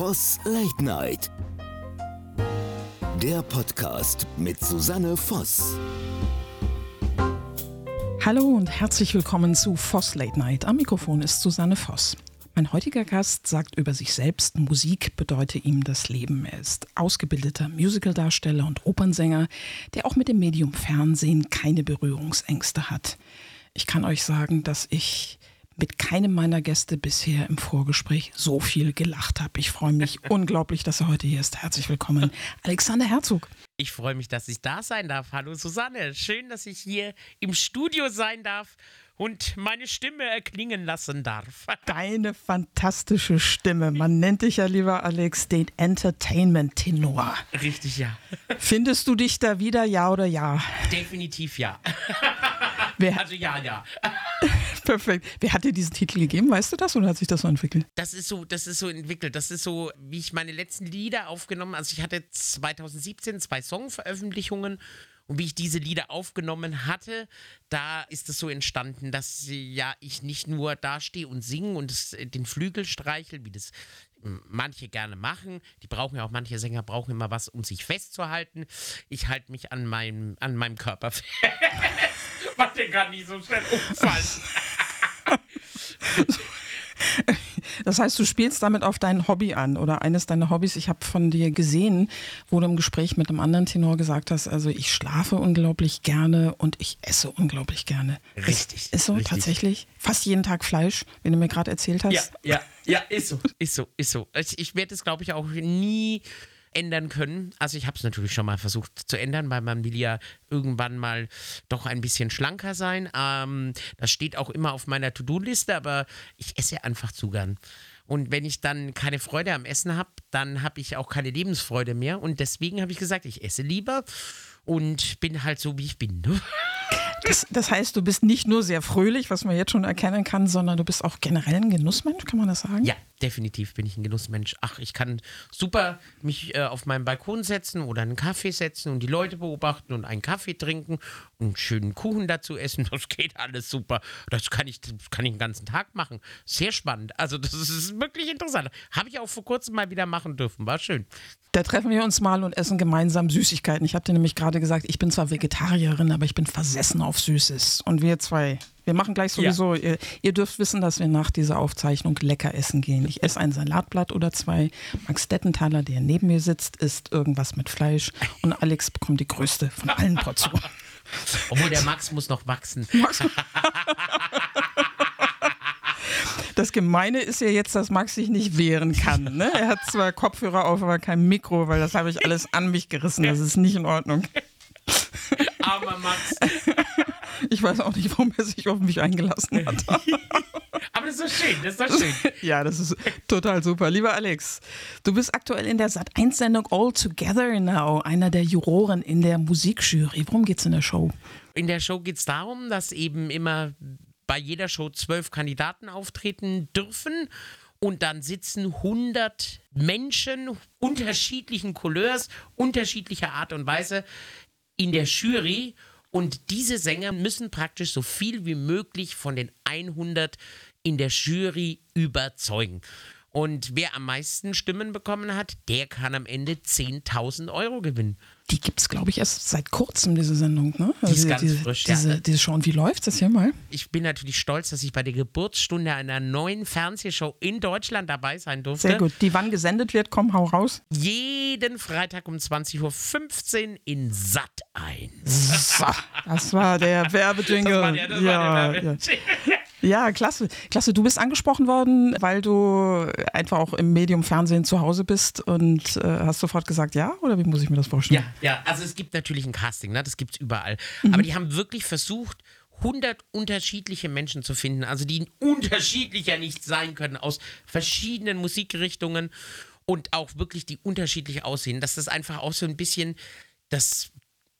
Voss Late Night. Der Podcast mit Susanne Voss. Hallo und herzlich willkommen zu Voss Late Night. Am Mikrofon ist Susanne Voss. Mein heutiger Gast sagt über sich selbst, Musik bedeute ihm das Leben. Er ist ausgebildeter Musicaldarsteller und Opernsänger, der auch mit dem Medium Fernsehen keine Berührungsängste hat. Ich kann euch sagen, dass ich mit keinem meiner Gäste bisher im Vorgespräch so viel gelacht habe. Ich freue mich unglaublich, dass er heute hier ist. Herzlich willkommen, Alexander Herzog. Ich freue mich, dass ich da sein darf. Hallo Susanne, schön, dass ich hier im Studio sein darf und meine Stimme erklingen lassen darf. Deine fantastische Stimme. Man nennt dich ja, lieber Alex, den Entertainment-Tenor. Richtig, ja. Findest du dich da wieder, ja oder ja? Definitiv ja. Wer, Also ja, ja. perfekt. Wer hat dir diesen Titel gegeben? Weißt du das oder hat sich das so entwickelt? Das ist so, das ist so entwickelt. Das ist so, wie ich meine letzten Lieder aufgenommen. Also ich hatte 2017 zwei Songveröffentlichungen und wie ich diese Lieder aufgenommen hatte, da ist es so entstanden, dass ja ich nicht nur dastehe und singe und es, äh, den Flügel streichel, wie das ähm, manche gerne machen. Die brauchen ja auch, manche Sänger brauchen immer was, um sich festzuhalten. Ich halte mich an meinem, an meinem Körper fest. Was denn gar nicht so schnell umfallen. Das heißt, du spielst damit auf dein Hobby an oder eines deiner Hobbys. Ich habe von dir gesehen, wo du im Gespräch mit einem anderen Tenor gesagt hast, also ich schlafe unglaublich gerne und ich esse unglaublich gerne. Richtig, Ist, ist so richtig. tatsächlich? Fast jeden Tag Fleisch, wie du mir gerade erzählt hast. Ja, ja, ja, ist so, ist so, ist so. Ich, ich werde es, glaube ich, auch nie ändern können. Also ich habe es natürlich schon mal versucht zu ändern, weil man will ja irgendwann mal doch ein bisschen schlanker sein. Ähm, das steht auch immer auf meiner To-Do-Liste, aber ich esse einfach zu gern. Und wenn ich dann keine Freude am Essen habe, dann habe ich auch keine Lebensfreude mehr. Und deswegen habe ich gesagt, ich esse lieber und bin halt so, wie ich bin. Das, das heißt, du bist nicht nur sehr fröhlich, was man jetzt schon erkennen kann, sondern du bist auch generell ein Genussmensch, kann man das sagen? Ja, definitiv bin ich ein Genussmensch. Ach, ich kann super mich äh, auf meinen Balkon setzen oder einen Kaffee setzen und die Leute beobachten und einen Kaffee trinken einen schönen Kuchen dazu essen. Das geht alles super. Das kann ich, das kann ich den ganzen Tag machen. Sehr spannend. Also, das ist, wirklich interessant. Habe ich auch vor kurzem mal wieder machen dürfen. War schön. Da treffen wir uns mal und essen gemeinsam Süßigkeiten. Ich habe dir nämlich gerade gesagt, ich bin zwar Vegetarierin, aber ich bin versessen auf Süßes. Und wir zwei, wir machen gleich sowieso, ihr, ihr dürft wissen, dass wir nach dieser Aufzeichnung lecker essen gehen. Ich esse ein Salatblatt oder zwei. Max Dettenthaler, der neben mir sitzt, isst irgendwas mit Fleisch. Und Alex bekommt die größte von allen Portionen. Obwohl der Max muss noch wachsen. Das Gemeine ist ja jetzt, dass Max sich nicht wehren kann. Ne? Er hat zwar Kopfhörer auf, aber kein Mikro, weil das habe ich alles an mich gerissen. Das ist nicht in Ordnung. Armer Max. Ich weiß auch nicht, warum er sich auf mich eingelassen hat. Das ist doch schön. Das ist doch schön. Ja, das ist total super. Lieber Alex, du bist aktuell in der Sat1-Sendung All Together Now, einer der Juroren in der Musikjury. Worum geht's in der Show? In der Show geht es darum, dass eben immer bei jeder Show zwölf Kandidaten auftreten dürfen. Und dann sitzen 100 Menschen unterschiedlichen Couleurs, unterschiedlicher Art und Weise in der Jury. Und diese Sänger müssen praktisch so viel wie möglich von den 100 in der Jury überzeugen. Und wer am meisten Stimmen bekommen hat, der kann am Ende 10.000 Euro gewinnen. Die gibt's, glaube ich, erst seit kurzem, diese Sendung. Ne? Die ist ganz diese, frisch, ja. diese, diese Show. Und wie läuft's das hier mal? Ich bin natürlich stolz, dass ich bei der Geburtsstunde einer neuen Fernsehshow in Deutschland dabei sein durfte. Sehr gut. Die wann gesendet wird, komm, hau raus. Jeden Freitag um 20.15 Uhr in Sat 1. So, das war der Werbejingle. Das war der, das ja, war der ja. Ja, klasse. Klasse, du bist angesprochen worden, weil du einfach auch im Medium Fernsehen zu Hause bist und äh, hast sofort gesagt, ja? Oder wie muss ich mir das vorstellen? Ja, ja, also es gibt natürlich ein Casting, ne? das gibt es überall. Mhm. Aber die haben wirklich versucht, 100 unterschiedliche Menschen zu finden, also die unterschiedlicher nicht sein können, aus verschiedenen Musikrichtungen und auch wirklich die unterschiedlich aussehen, dass das einfach auch so ein bisschen das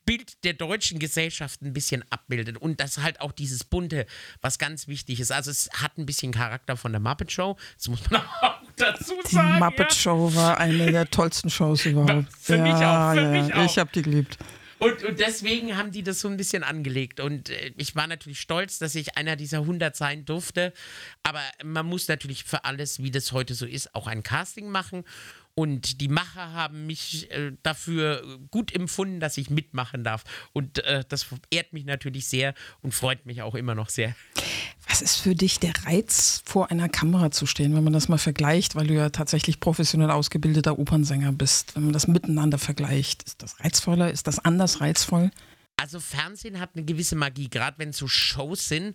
Bild der deutschen Gesellschaft ein bisschen abbildet und das halt auch dieses Bunte, was ganz wichtig ist. Also es hat ein bisschen Charakter von der Muppet Show, das muss man auch dazu Die sagen. Muppet ja. Show war eine der tollsten Shows überhaupt. Für mich auch, für ja, mich ja. auch. Ich habe die geliebt. Und, und deswegen haben die das so ein bisschen angelegt. Und äh, ich war natürlich stolz, dass ich einer dieser 100 sein durfte. Aber man muss natürlich für alles, wie das heute so ist, auch ein Casting machen. Und die Macher haben mich äh, dafür gut empfunden, dass ich mitmachen darf. Und äh, das ehrt mich natürlich sehr und freut mich auch immer noch sehr. Was ist für dich der Reiz, vor einer Kamera zu stehen, wenn man das mal vergleicht, weil du ja tatsächlich professionell ausgebildeter Opernsänger bist, wenn man das miteinander vergleicht? Ist das reizvoller? Ist das anders reizvoll? Also Fernsehen hat eine gewisse Magie, gerade wenn es so Shows sind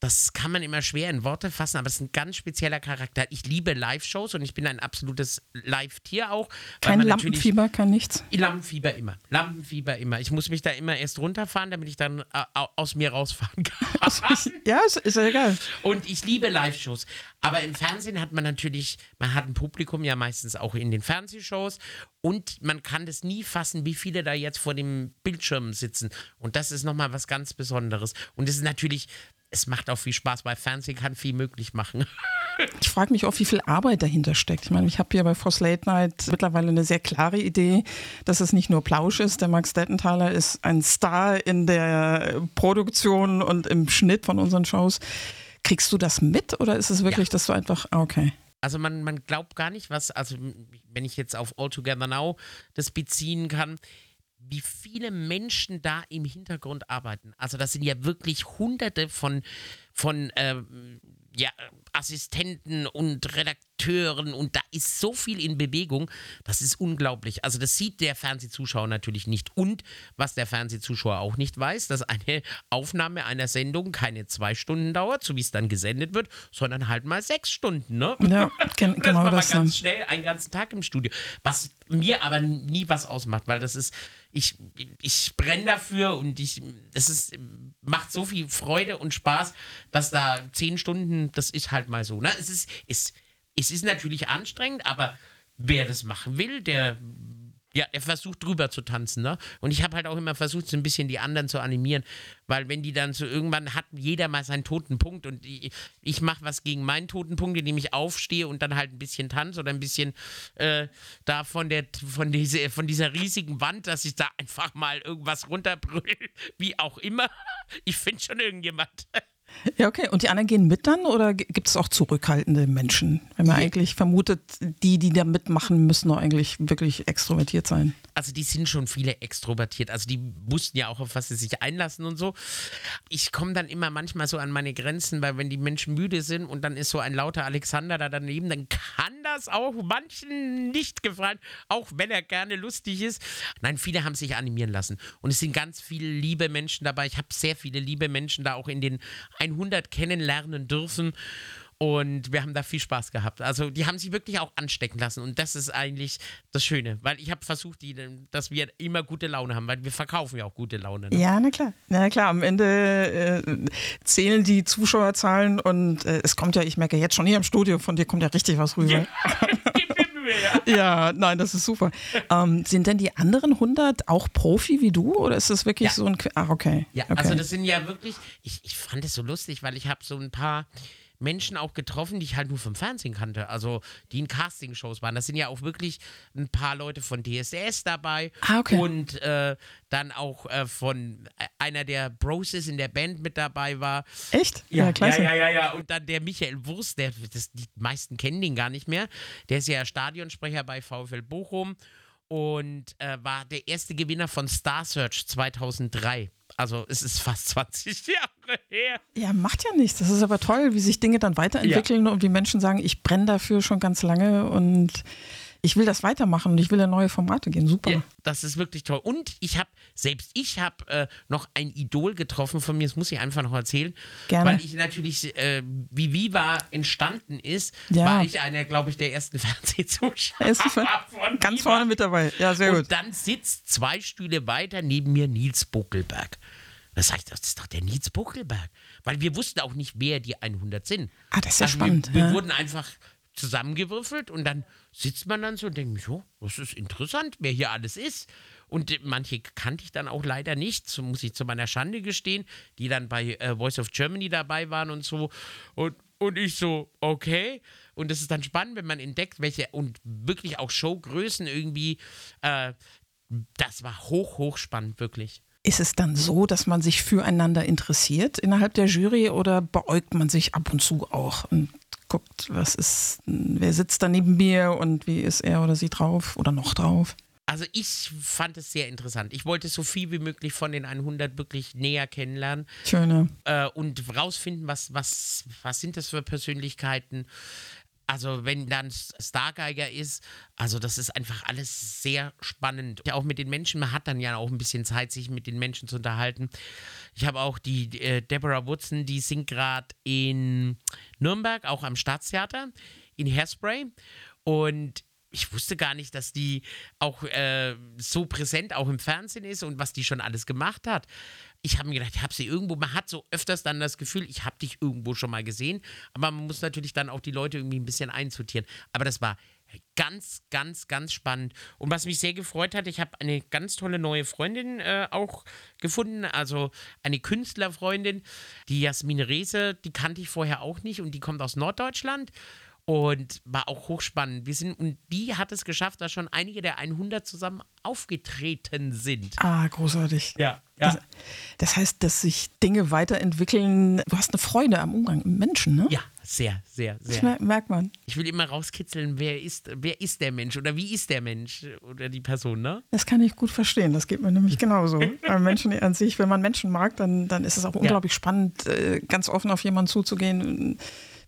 das kann man immer schwer in Worte fassen, aber es ist ein ganz spezieller Charakter. Ich liebe Live-Shows und ich bin ein absolutes Live-Tier auch. Kein Lampenfieber, kein nichts? Lampenfieber immer. Lampenfieber immer. Ich muss mich da immer erst runterfahren, damit ich dann äh, aus mir rausfahren kann. ja, ist, ist ja egal. Und ich liebe Live-Shows. Aber im Fernsehen hat man natürlich, man hat ein Publikum ja meistens auch in den Fernsehshows und man kann das nie fassen, wie viele da jetzt vor dem Bildschirm sitzen. Und das ist nochmal was ganz Besonderes. Und es ist natürlich es macht auch viel Spaß, weil Fernsehen kann viel möglich machen. Ich frage mich auch, wie viel Arbeit dahinter steckt. Ich meine, ich habe hier bei Force Late Night mittlerweile eine sehr klare Idee, dass es nicht nur Plausch ist. Der Max Dettenthaler ist ein Star in der Produktion und im Schnitt von unseren Shows. Kriegst du das mit oder ist es wirklich, ja. dass du einfach, ah, okay. Also man, man glaubt gar nicht, was, also wenn ich jetzt auf All Together Now das beziehen kann, wie viele Menschen da im Hintergrund arbeiten. Also das sind ja wirklich hunderte von, von äh, ja, Assistenten und Redakteuren und da ist so viel in Bewegung, das ist unglaublich. Also das sieht der Fernsehzuschauer natürlich nicht. Und was der Fernsehzuschauer auch nicht weiß, dass eine Aufnahme einer Sendung keine zwei Stunden dauert, so wie es dann gesendet wird, sondern halt mal sechs Stunden. Ne? Ja, gen das genau das. Mal ganz schnell einen ganzen Tag im Studio. Was mir aber nie was ausmacht, weil das ist, ich, ich brenne dafür und ich, es ist, macht so viel Freude und Spaß, dass da zehn Stunden, das ist halt mal so. Ne? Es, ist, es, es ist natürlich anstrengend, aber wer das machen will, der ja, er versucht drüber zu tanzen, ne? Und ich habe halt auch immer versucht, so ein bisschen die anderen zu animieren, weil wenn die dann so irgendwann hat jeder mal seinen toten Punkt und ich, ich mache was gegen meinen toten Punkt, indem ich aufstehe und dann halt ein bisschen tanze oder ein bisschen äh, da von der von diese, von dieser riesigen Wand, dass ich da einfach mal irgendwas runterbrüll, wie auch immer. Ich finde schon irgendjemand. Ja, okay. Und die anderen gehen mit dann oder gibt es auch zurückhaltende Menschen? Wenn man ja. eigentlich vermutet, die, die da mitmachen, müssen doch eigentlich wirklich extrovertiert sein. Also die sind schon viele extrovertiert. Also die wussten ja auch, auf was sie sich einlassen und so. Ich komme dann immer manchmal so an meine Grenzen, weil wenn die Menschen müde sind und dann ist so ein lauter Alexander da daneben, dann kann das auch manchen nicht gefallen, auch wenn er gerne lustig ist. Nein, viele haben sich animieren lassen. Und es sind ganz viele liebe Menschen dabei. Ich habe sehr viele liebe Menschen da auch in den 100 kennenlernen dürfen. Und wir haben da viel Spaß gehabt. Also die haben sich wirklich auch anstecken lassen. Und das ist eigentlich das Schöne. Weil ich habe versucht, die, dass wir immer gute Laune haben, weil wir verkaufen ja auch gute Laune. Ne? Ja, na klar. Na klar, am Ende äh, zählen die Zuschauerzahlen und äh, es kommt ja, ich merke jetzt schon hier im Studio, von dir kommt ja richtig was rüber. Ja. ja, nein, das ist super. Ähm, sind denn die anderen 100 auch Profi wie du oder ist das wirklich ja. so ein. Ah, okay. Ja, okay. also das sind ja wirklich. Ich, ich fand es so lustig, weil ich habe so ein paar Menschen auch getroffen, die ich halt nur vom Fernsehen kannte, also die in Castingshows waren. Das sind ja auch wirklich ein paar Leute von DSS dabei ah, okay. und äh, dann auch äh, von äh, einer der Broses in der Band mit dabei war. Echt? Ja, ja, klasse. Ja, ja, ja, Und dann der Michael Wurst, der, das, die meisten kennen den gar nicht mehr. Der ist ja Stadionsprecher bei VfL Bochum und äh, war der erste Gewinner von Star Search 2003. Also es ist fast 20 Jahre her. Ja, macht ja nichts. Das ist aber toll, wie sich Dinge dann weiterentwickeln ja. und wie Menschen sagen, ich brenne dafür schon ganz lange und ich will das weitermachen und ich will in neue Formate gehen. Super. Ja, das ist wirklich toll. Und ich habe, selbst ich habe äh, noch ein Idol getroffen von mir, das muss ich einfach noch erzählen. Gerne. Weil ich natürlich, äh, wie Viva entstanden ist, ja. war ich einer, glaube ich, der ersten Fernsehzuschauer. Von Ganz Viva. vorne mit dabei. Ja, sehr und gut. Und dann sitzt zwei Stühle weiter neben mir Nils Buckelberg. Das heißt, das ist doch der Nils Buckelberg. Weil wir wussten auch nicht, wer die 100 sind. Ah, das ist ja also spannend. Wir, ja. wir wurden einfach zusammengewürfelt und dann sitzt man dann so und denkt mich, das ist interessant, wer hier alles ist. Und manche kannte ich dann auch leider nicht, so muss ich zu meiner Schande gestehen, die dann bei äh, Voice of Germany dabei waren und so. Und, und ich so, okay. Und es ist dann spannend, wenn man entdeckt, welche und wirklich auch Showgrößen irgendwie äh, das war hoch, hoch spannend, wirklich. Ist es dann so, dass man sich füreinander interessiert innerhalb der Jury oder beäugt man sich ab und zu auch und guckt, was ist, wer sitzt da neben mir und wie ist er oder sie drauf oder noch drauf? Also ich fand es sehr interessant. Ich wollte so viel wie möglich von den 100 wirklich näher kennenlernen Schöne. äh, und rausfinden, was, was, was sind das für Persönlichkeiten. Also wenn dann Stargeiger ist, also das ist einfach alles sehr spannend. Ja, auch mit den Menschen, man hat dann ja auch ein bisschen Zeit, sich mit den Menschen zu unterhalten. Ich habe auch die äh, Deborah Woodson, die singt gerade in Nürnberg, auch am Staatstheater, in Hairspray. Und ich wusste gar nicht, dass die auch äh, so präsent auch im Fernsehen ist und was die schon alles gemacht hat. Ich habe mir gedacht, ich habe sie irgendwo, man hat so öfters dann das Gefühl, ich habe dich irgendwo schon mal gesehen, aber man muss natürlich dann auch die Leute irgendwie ein bisschen einsortieren. Aber das war ganz, ganz, ganz spannend. Und was mich sehr gefreut hat, ich habe eine ganz tolle neue Freundin äh, auch gefunden, also eine Künstlerfreundin, die Jasmine Reese, die kannte ich vorher auch nicht und die kommt aus Norddeutschland und war auch hochspannend. Wir sind, und die hat es geschafft, dass schon einige der 100 zusammen aufgetreten sind. Ah, großartig. Ja, Das, das heißt, dass sich Dinge weiterentwickeln. Du hast eine Freude am Umgang mit Menschen, ne? Ja, sehr, sehr, Das sehr. mer- merkt man. Ich will immer rauskitzeln, wer ist, wer ist der Mensch oder wie ist der Mensch oder die Person, ne? Das kann ich gut verstehen. Das geht mir nämlich genauso. Menschen an sich, wenn man Menschen mag, dann, dann ist es auch unglaublich spannend, äh, ganz offen auf jemanden zuzugehen.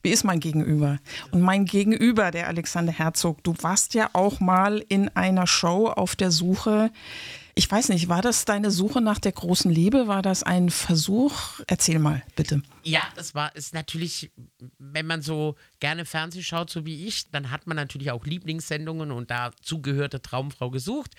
Wie ist mein Gegenüber? Und mein Gegenüber, der Alexander Herzog, du warst ja auch mal in einer Show auf der Suche. Ich weiß nicht, war das deine Suche nach der großen Liebe? War das ein Versuch? Erzähl mal, bitte. Ja, das war ist natürlich, wenn man so gerne Fernsehen schaut, so wie ich, dann hat man natürlich auch Lieblingssendungen und dazu gehörte Traumfrau gesucht.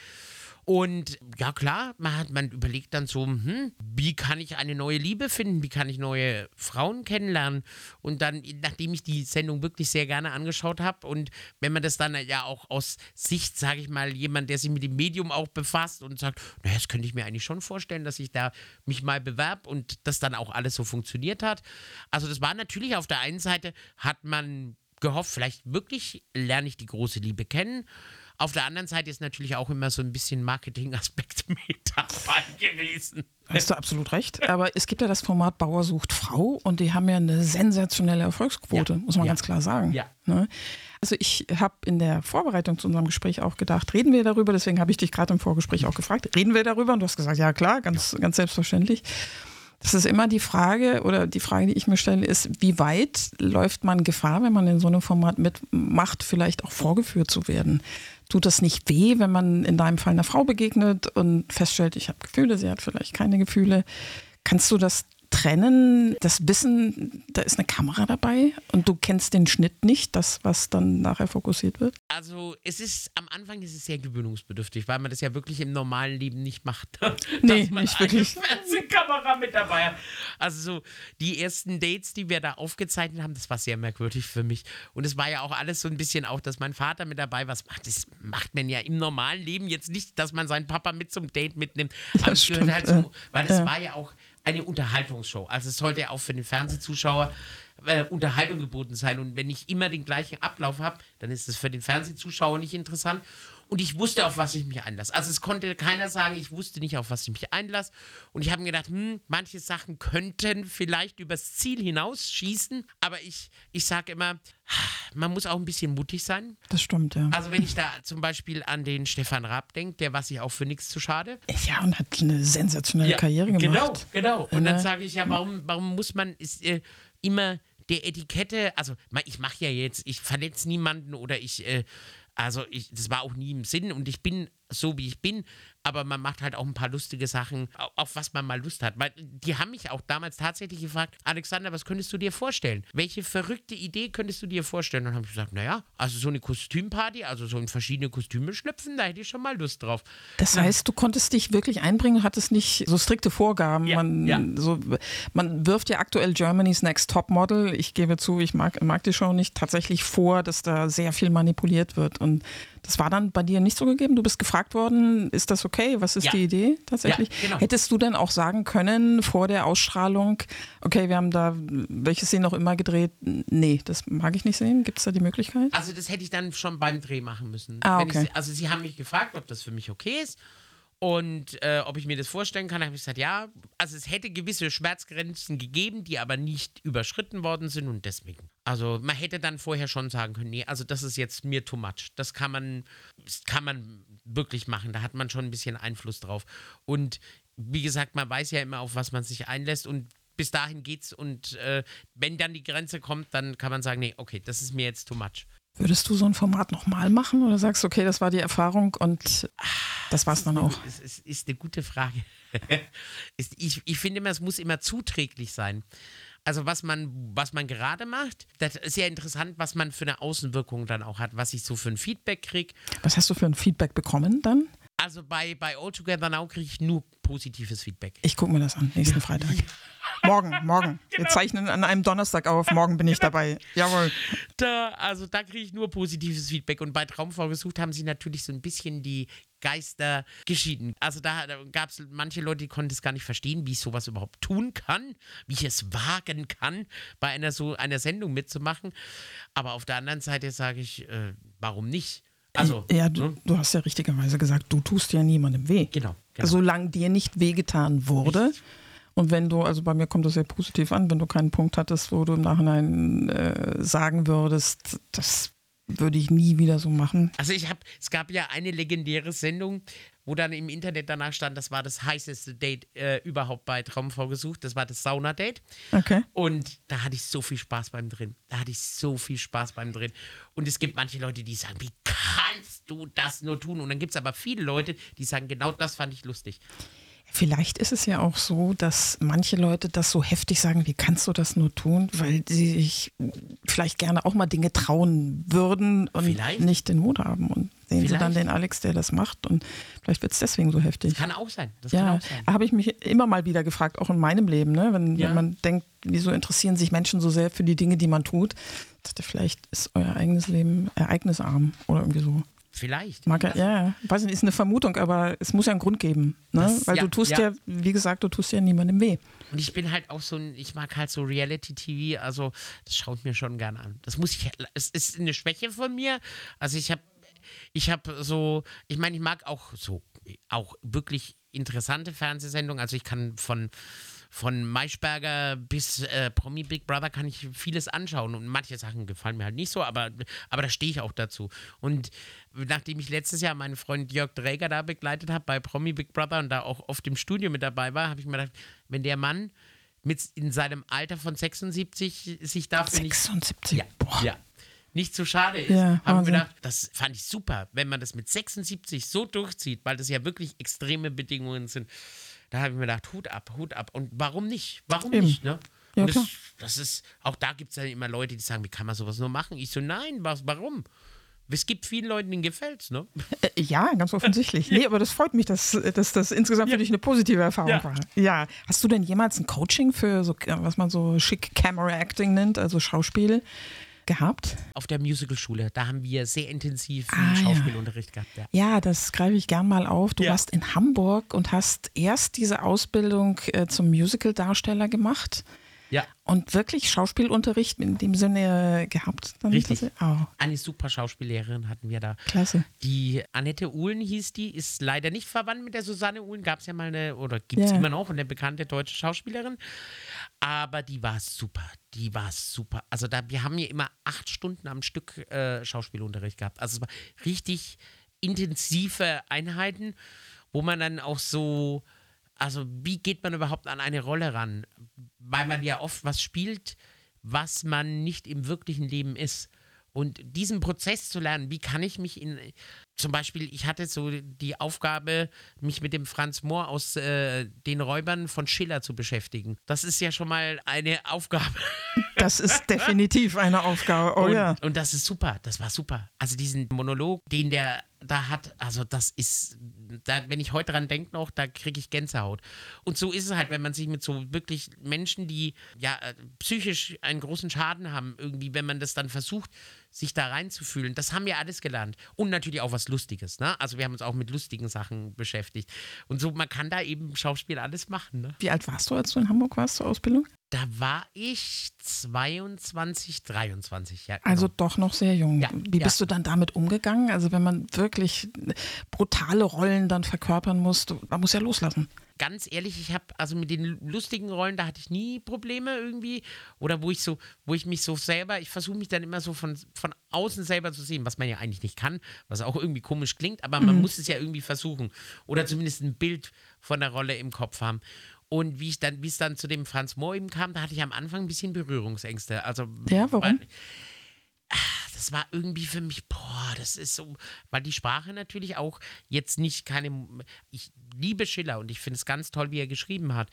Und ja klar, man hat man überlegt dann so, hm, wie kann ich eine neue Liebe finden, wie kann ich neue Frauen kennenlernen? Und dann, nachdem ich die Sendung wirklich sehr gerne angeschaut habe und wenn man das dann ja auch aus Sicht, sage ich mal, jemand, der sich mit dem Medium auch befasst und sagt, naja, das könnte ich mir eigentlich schon vorstellen, dass ich da mich mal bewerb und das dann auch alles so funktioniert hat. Also das war natürlich auf der einen Seite, hat man gehofft, vielleicht wirklich lerne ich die große Liebe kennen. Auf der anderen Seite ist natürlich auch immer so ein bisschen Marketingaspekt mit dabei gewesen. Hast du absolut recht. Aber es gibt ja das Format Bauer sucht Frau und die haben ja eine sensationelle Erfolgsquote, Ja. muss man Ja. ganz klar sagen. Ja. Ne? Also ich habe in der Vorbereitung zu unserem Gespräch auch gedacht, reden wir darüber, deswegen habe ich dich gerade im Vorgespräch auch gefragt, reden wir darüber? Und du hast gesagt, ja klar, ganz, ganz selbstverständlich. Das ist immer die Frage, oder die Frage, die ich mir stelle, ist, wie weit läuft man Gefahr, wenn man in so einem Format mitmacht, vielleicht auch vorgeführt zu werden? Tut das nicht weh, wenn man in deinem Fall einer Frau begegnet und feststellt, ich habe Gefühle, sie hat vielleicht keine Gefühle? Kannst du das trennen, das Wissen, da ist eine Kamera dabei und du kennst den Schnitt nicht, das, was dann nachher fokussiert wird? Also es ist, am Anfang ist es sehr gewöhnungsbedürftig, weil man das ja wirklich im normalen Leben nicht macht. Nee, nicht wirklich. Fernsehkamera mit dabei hat. Also so die ersten Dates, die wir da aufgezeichnet haben, das war sehr merkwürdig für mich. Und es war ja auch alles so ein bisschen auch, dass mein Vater mit dabei was macht. Das macht man ja im normalen Leben jetzt nicht, dass man seinen Papa mit zum Date mitnimmt. Gehört stimmt, halt so, weil es ja. war ja auch eine Unterhaltungsshow. Also es sollte auch für den Fernsehzuschauer äh, Unterhaltung geboten sein. Und wenn ich immer den gleichen Ablauf habe, dann ist es für den Fernsehzuschauer nicht interessant. Und ich wusste, auf was ich mich einlasse. Also es konnte keiner sagen, ich wusste nicht, auf was ich mich einlasse. Und ich habe mir gedacht, hm, manche Sachen könnten vielleicht übers Ziel hinausschießen. Aber ich, ich sage immer, man muss auch ein bisschen mutig sein. Das stimmt, ja. Also wenn ich da zum Beispiel an den Stefan Raab denke, der war sich auch für nichts zu schade. Ja, und hat eine sensationelle Karriere gemacht. Genau, genau. Und dann sage ich ja, warum, warum muss man ist, äh, immer der Etikette, also ich mache ja jetzt, ich verletze niemanden oder ich, äh, also ich, das war auch nie im Sinn und ich bin so, wie ich bin, aber man macht halt auch ein paar lustige Sachen, au- auf was man mal Lust hat. Weil die haben mich auch damals tatsächlich gefragt, Alexander, was könntest du dir vorstellen? Welche verrückte Idee könntest du dir vorstellen? Und dann habe ich gesagt, naja, also so eine Kostümparty, also so in verschiedene Kostüme schlüpfen, da hätte ich schon mal Lust drauf. Das heißt, du konntest dich wirklich einbringen, hattest nicht so strikte Vorgaben. Ja, man, ja. So, man wirft ja aktuell Germany's Next Top Model, ich gebe zu, ich mag, mag die Show nicht, tatsächlich vor, dass da sehr viel manipuliert wird. Und das war dann bei dir nicht so gegeben. Du bist gefragt worden, ist das okay? Was ist Ja. die Idee tatsächlich? Ja, genau. Hättest du denn auch sagen können vor der Ausstrahlung, okay, wir haben da welche Szene auch immer gedreht? Nee, das mag ich nicht sehen. Gibt es da die Möglichkeit? Also das hätte ich dann schon beim Dreh machen müssen. Ah, okay. ich, also sie haben mich gefragt, ob das für mich okay ist. Und äh, ob ich mir das vorstellen kann, habe ich gesagt, ja. Also es hätte gewisse Schmerzgrenzen gegeben, die aber nicht überschritten worden sind und deswegen. Also man hätte dann vorher schon sagen können, nee, also das ist jetzt mir too much. Das kann man, das kann man wirklich machen. Da hat man schon ein bisschen Einfluss drauf. Und wie gesagt, man weiß ja immer, auf was man sich einlässt und bis dahin geht's und äh, wenn dann die Grenze kommt, dann kann man sagen, nee, okay, das ist mir jetzt too much. Würdest du so ein Format nochmal machen oder sagst du, okay, das war die Erfahrung und das war's dann auch? Das ist, ist eine gute Frage. ich, ich finde immer, es muss immer zuträglich sein. Also was man, was man gerade macht, das ist ja interessant, was man für eine Außenwirkung dann auch hat, was ich so für ein Feedback kriege. Was hast du für ein Feedback bekommen dann? Also bei, bei All Together Now kriege ich nur positives Feedback. Ich gucke mir das an, nächsten Freitag. Morgen, morgen. Wir Genau. zeichnen an einem Donnerstag auf, morgen bin ich dabei. Jawohl. Da, also da kriege ich nur positives Feedback. Und bei Traumfrau gesucht haben sie natürlich so ein bisschen die Geister geschieden. Also da, da gab es manche Leute, die konnten es gar nicht verstehen, wie ich sowas überhaupt tun kann, wie ich es wagen kann, bei einer so einer Sendung mitzumachen. Aber auf der anderen Seite sage ich, äh, warum nicht? Also, ja, du, ne? du hast ja richtigerweise gesagt, du tust ja niemandem weh. Genau, genau. Solange dir nicht wehgetan wurde. Richtig. Und wenn du, also bei mir kommt das sehr positiv an, wenn du keinen Punkt hattest, wo du im Nachhinein äh, sagen würdest, das würde ich nie wieder so machen. Also ich habe, es gab ja eine legendäre Sendung, wo dann im Internet danach stand, das war das heißeste Date äh, überhaupt bei Traumfrau gesucht. Das war das Sauna-Date. Okay. Und da hatte ich so viel Spaß beim Drehen. Da hatte ich so viel Spaß beim Drehen. Und es gibt manche Leute, die sagen, wie kannst du das nur tun? Und dann gibt es aber viele Leute, die sagen, genau das fand ich lustig. Vielleicht ist es ja auch so, dass manche Leute das so heftig sagen, wie kannst du das nur tun, weil sie sich vielleicht gerne auch mal Dinge trauen würden und Vielleicht. nicht den Mut haben. Und sehen sie Vielleicht. dann den Alex, der das macht und vielleicht wird es deswegen so heftig. Kann auch sein. Das Ja, habe ich mich immer mal wieder gefragt, auch in meinem Leben, ne? wenn, Ja. wenn man denkt, wieso interessieren sich Menschen so sehr für die Dinge, die man tut. Dachte, vielleicht ist euer eigenes Leben ereignisarm oder irgendwie so. Vielleicht. Mag ja, ja, weiß nicht, ist eine Vermutung, aber es muss ja einen Grund geben. Ne? Das- Weil ja, du tust ja. ja. wie gesagt, du tust ja niemandem weh. Und ich bin halt auch so ein, ich mag halt so Reality-TV, also das schaut mir schon gern an. Das muss ich, es ist eine Schwäche von mir. Also ich habe, ich habe so, ich meine, ich mag auch so, auch wirklich interessante Fernsehsendungen. Also ich kann von, von Maischberger bis äh, Promi Big Brother kann ich vieles anschauen und manche Sachen gefallen mir halt nicht so, aber, aber da stehe ich auch dazu. Und nachdem ich letztes Jahr meinen Freund Jörg Dräger da begleitet habe bei Promi Big Brother und da auch oft im Studio mit dabei war, habe ich mir gedacht, wenn der Mann mit in seinem Alter von 76 sich dafür nicht 76. ja, Boah. ja. Nicht zu schade ist, Ja, haben wir gedacht, das fand ich super, wenn man das mit 76 so durchzieht, weil das ja wirklich extreme Bedingungen sind. Da habe ich mir gedacht, Hut ab, Hut ab. Und warum nicht? Warum Eben. nicht? Ne? Ja, das, das ist, auch da gibt es ja immer Leute, die sagen, wie kann man sowas nur machen? Ich so, nein, was, warum? Es gibt vielen Leuten, denen gefällt's, ne? Äh, ja, ganz offensichtlich. Nee, aber das freut mich, dass, dass das insgesamt für dich eine positive Erfahrung Ja. war. Ja. Hast du denn jemals ein Coaching für so, äh, was man so schick Camera Acting nennt, also Schauspiel, gehabt? Auf der Musicalschule, da haben wir sehr intensiv Ah, ja. Schauspielunterricht gehabt. Ja. Ja, das greife ich gern mal auf. Du Ja. warst in Hamburg und hast erst diese Ausbildung äh, zum Musical-Darsteller gemacht ja. und wirklich Schauspielunterricht in dem Sinne gehabt. Dann Richtig. Oh, Eine super Schauspiellehrerin hatten wir da. klasse. Die Annette Uhlen hieß die, ist leider nicht verwandt mit der Susanne Uhlen. Gab es ja mal eine, oder gibt es Ja. immer noch, eine bekannte deutsche Schauspielerin. Aber die war super. Die war super. Also da, wir haben ja immer acht Stunden am Stück äh, Schauspielunterricht gehabt. Also es war richtig intensive Einheiten, wo man dann auch so, also wie geht man überhaupt an eine Rolle ran? Weil man ja oft was spielt, was man nicht im wirklichen Leben ist. Und diesen Prozess zu lernen, wie kann ich mich in, zum Beispiel, ich hatte so die Aufgabe, mich mit dem Franz Mohr aus äh, den Räubern von Schiller zu beschäftigen. Das ist ja schon mal eine Aufgabe. Das ist definitiv eine Aufgabe. Oh und, ja. und das ist super, das war super. Also diesen Monolog, den der da hat, also das ist, da, wenn ich heute dran denke noch, da kriege ich Gänsehaut. Und so ist es halt, wenn man sich mit so wirklich Menschen, die ja äh, psychisch einen großen Schaden haben, irgendwie, wenn man das dann versucht, sich da reinzufühlen. Das haben wir alles gelernt. Und natürlich auch was Lustiges, ne? Also wir haben uns auch mit lustigen Sachen beschäftigt. Und so, man kann da eben Schauspiel alles machen, ne? Wie alt warst du, als du in Hamburg warst zur Ausbildung? Da war ich 22, 23, ja. Genau. Also doch noch sehr jung. Ja, Wie ja. bist du dann damit umgegangen? Also wenn man wirklich brutale Rollen dann verkörpern muss, man muss ja loslassen. Ganz ehrlich, ich habe also mit den lustigen Rollen, da hatte ich nie Probleme irgendwie. Oder wo ich so, wo ich mich so selber, ich versuche mich dann immer so von, von außen selber zu sehen, was man ja eigentlich nicht kann, was auch irgendwie komisch klingt, aber man muss es ja irgendwie versuchen. Oder zumindest ein Bild von der Rolle im Kopf haben. Und wie ich dann, wie es dann zu dem Franz Mohr eben kam, da hatte ich am Anfang ein bisschen Berührungsängste. Also Ja, warum? Weil, das war irgendwie für mich, boah, das ist so, weil die Sprache natürlich auch jetzt nicht keine, ich liebe Schiller und ich finde es ganz toll, wie er geschrieben hat.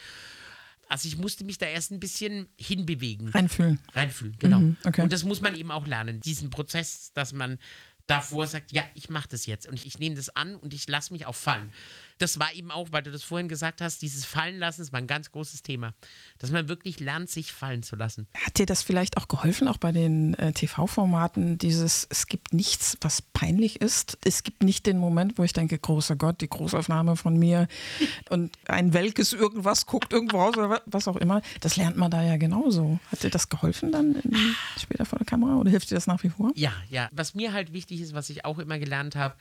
Also ich musste mich da erst ein bisschen hinbewegen. Reinfühlen. Reinfühlen, genau. Mhm, okay. Und das muss man eben auch lernen, diesen Prozess, dass man davor sagt, ja, ich mache das jetzt und ich, ich nehme das an und ich lasse mich auch fallen. Das war eben auch, weil du das vorhin gesagt hast, dieses Fallenlassen ist mal ein ganz großes Thema. Dass man wirklich lernt, sich fallen zu lassen. Hat dir das vielleicht auch geholfen, auch bei den äh, TV-Formaten, dieses, es gibt nichts, was peinlich ist. Es gibt nicht den Moment, wo ich denke, großer Gott, die Großaufnahme von mir und ein welkes irgendwas guckt irgendwo raus oder wa- was auch immer. Das lernt man da ja genauso. Hat dir das geholfen dann in, später vor der Kamera oder hilft dir das nach wie vor? Ja, ja. Was mir halt wichtig ist, was ich auch immer gelernt habe,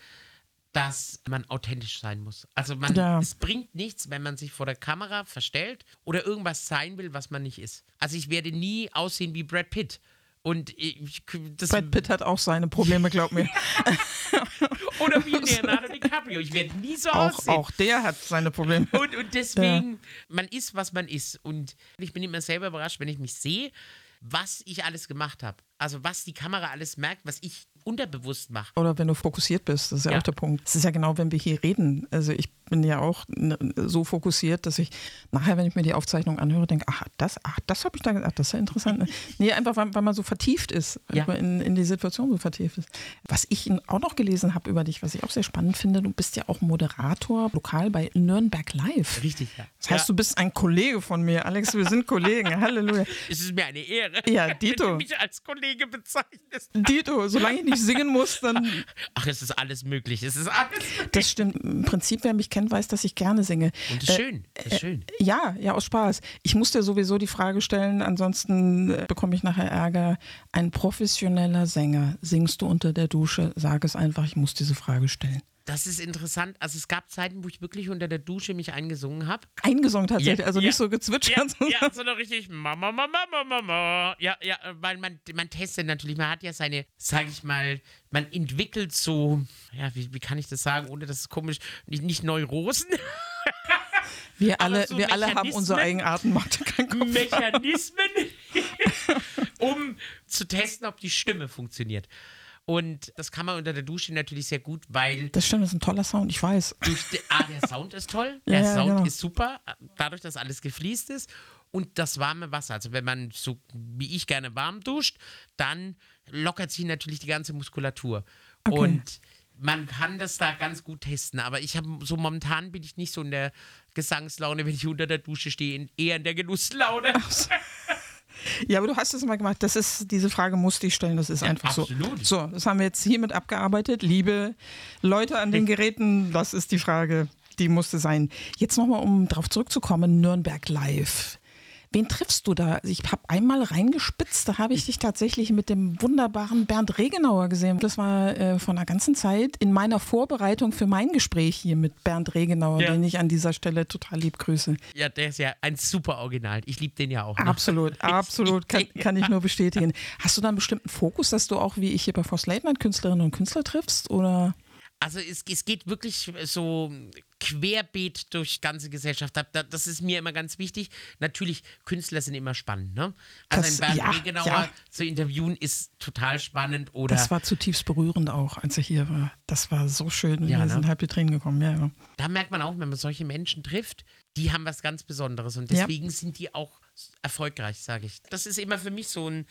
dass man authentisch sein muss. Also man, Ja. es bringt nichts, wenn man sich vor der Kamera verstellt oder irgendwas sein will, was man nicht ist. Also ich werde nie aussehen wie Brad Pitt. Und ich, das Brad Pitt hat auch seine Probleme, glaub mir. oder wie Leonardo DiCaprio. Ich werde nie so auch, aussehen. auch der hat seine Probleme. Und, und deswegen, man ist, was man ist. Und ich bin immer selber überrascht, wenn ich mich sehe, was ich alles gemacht habe. Also was die Kamera alles merkt, was ich unterbewusst mache. Oder wenn du fokussiert bist, das ist ja, Ja. auch der Punkt. Es ist ja genau, wenn wir hier reden. Also ich bin ja auch n- so fokussiert, dass ich nachher, wenn ich mir die Aufzeichnung anhöre, denke, ach, das, ach, das habe ich da gesagt, das ist ja interessant. nee, einfach, weil, weil man so vertieft ist, Ja. in, in die Situation so vertieft ist. Was ich auch noch gelesen habe über dich, was ich auch sehr spannend finde, du bist ja auch Moderator lokal bei Nürnberg Live. Richtig, ja. Das heißt, du bist ein Kollege von mir. Alex, wir sind Kollegen. Halleluja. Es ist mir eine Ehre, Ja, wenn Dito. du mich als Kollege bezeichnest. Dito, solange ich nicht singen muss, dann Ach, es ist alles möglich. Es ist alles möglich. Das stimmt. Im Prinzip, wer mich kennt, weiß, dass ich gerne singe. Und das ist schön. Das ist schön. Ja, ja, aus Spaß. Ich muss dir sowieso die Frage stellen, ansonsten äh, bekomme ich nachher Ärger. Ein professioneller Sänger, singst du unter der Dusche? Sag es einfach, ich muss diese Frage stellen. Das ist interessant. Also es gab Zeiten, wo ich wirklich unter der Dusche mich eingesungen habe. Eingesungen tatsächlich, Ja, also ja. nicht so gezwitschert. Ja, ja, sondern richtig Mama, Mama, Mama, Mama. Ja, ja, weil man, man testet natürlich, man hat ja seine, sag ich mal, man entwickelt so, ja, wie, wie kann ich das sagen, ohne dass es komisch, nicht, nicht Neurosen, Wir alle, so wir alle haben unsere Eigenarten, macht dir keinen Kopf. Mechanismen, um zu testen, ob die Stimme funktioniert. Und das kann man unter der Dusche natürlich sehr gut, weil Das stimmt, das ist ein toller Sound, ich weiß. ah, der Sound ist toll, der ja, Sound genau. ist super, dadurch, dass alles gefliest ist und das warme Wasser. Also wenn man so wie ich gerne warm duscht, dann lockert sich natürlich die ganze Muskulatur. Okay. Und man kann das da ganz gut testen, aber ich habe so momentan bin ich nicht so in der Gesangslaune, wenn ich unter der Dusche stehe, eher in der Genusslaune. Ja, aber du hast es mal gemacht. Das ist, diese Frage musste ich stellen, das ist einfach absolut. so. So, das haben wir jetzt hiermit abgearbeitet. Liebe Leute an den Geräten, das ist die Frage, die musste sein. Jetzt nochmal, um darauf zurückzukommen, Nürnberg Live. Wen triffst du da? Ich habe einmal reingespitzt, da habe ich dich tatsächlich mit dem wunderbaren Bernd Regenauer gesehen. Das war äh, vor einer ganzen Zeit in meiner Vorbereitung für mein Gespräch hier mit Bernd Regenauer, Ja. den ich an dieser Stelle total lieb grüße. Ja, der ist ja ein super Original. Ich liebe den ja auch. Ne? Absolut, absolut, kann, kann ich nur bestätigen. Hast du da einen bestimmten Fokus, dass du auch wie ich hier bei Late Night Künstlerinnen und Künstler triffst? Oder? Also es, es geht wirklich so querbeet durch ganze Gesellschaft. Da- da- Das ist mir immer ganz wichtig. Natürlich, Künstler sind immer spannend. Ne? Also Das- ein Bernd ja, Regenauer ja. zu interviewen ist total spannend. Oder Das war zutiefst berührend auch, als er hier war. Das war so schön. Ja, Mir ne? sind halb die Tränen gekommen. Ja, ja. da merkt man auch, wenn man solche Menschen trifft, die haben was ganz Besonderes und deswegen sind die auch erfolgreich, sage ich. Das ist immer für mich so, ein,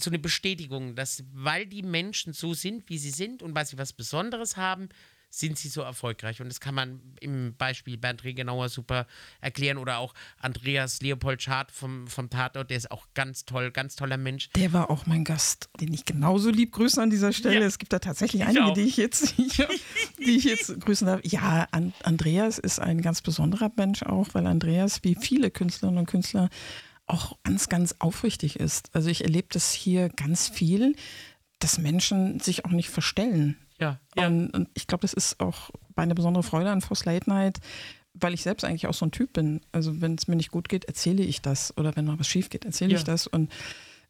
so eine Bestätigung, dass weil die Menschen so sind, wie sie sind und weil sie was Besonderes haben, sind sie so erfolgreich. Und das kann man im Beispiel Bernd Regenauer super erklären oder auch Andreas Leopold Schad vom, vom Tatort, der ist auch ganz toll, ganz toller Mensch. Der war auch mein Gast, den ich genauso lieb grüße an dieser Stelle. Ja. Es gibt da tatsächlich Ich einige, auch. die ich jetzt die ich jetzt grüßen darf. Ja, an, Andreas ist ein ganz besonderer Mensch auch, weil Andreas, wie viele Künstlerinnen und Künstler, auch ganz, ganz aufrichtig ist. Also ich erlebe das hier ganz viel, dass Menschen sich auch nicht verstellen. Ja, ja. Und, und ich glaube, das ist auch eine besondere Freude an Force Late Night, weil ich selbst eigentlich auch so ein Typ bin. Also wenn es mir nicht gut geht, erzähle ich das. Oder wenn mal was schief geht, erzähle Ja. ich das. Und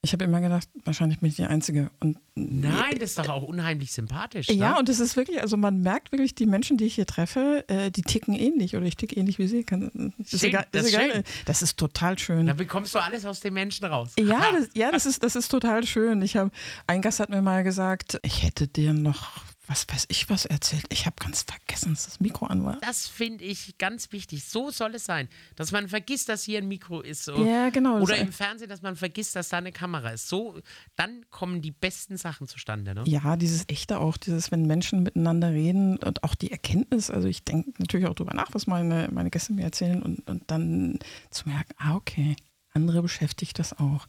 ich habe immer gedacht, wahrscheinlich bin ich die Einzige. Und Nein, das ist doch auch unheimlich sympathisch. ja, ne? und es ist wirklich, also man merkt wirklich, die Menschen, die ich hier treffe, äh, die ticken ähnlich oder ich ticke ähnlich wie sie. Kann, ist Schön, egal, das ist egal. schön. Das ist total schön. Da bekommst du alles aus den Menschen raus. Ja, das, ja das, ist, das ist total schön. Ich hab, ein Gast hat mir mal gesagt, ich hätte dir noch, was weiß ich, was erzählt. Ich habe ganz vergessen, dass das Mikro an war. Das finde ich ganz wichtig. So soll es sein. Dass man vergisst, dass hier ein Mikro ist. So. Ja, genau. Oder im Fernsehen, dass man vergisst, dass da eine Kamera ist. So, dann kommen die besten Sachen zustande. Ne? Ja, dieses Echte auch, dieses, wenn Menschen miteinander reden und auch die Erkenntnis, also ich denke natürlich auch drüber nach, was meine, meine Gäste mir erzählen und, und dann zu merken, ah, okay, andere beschäftigt das auch.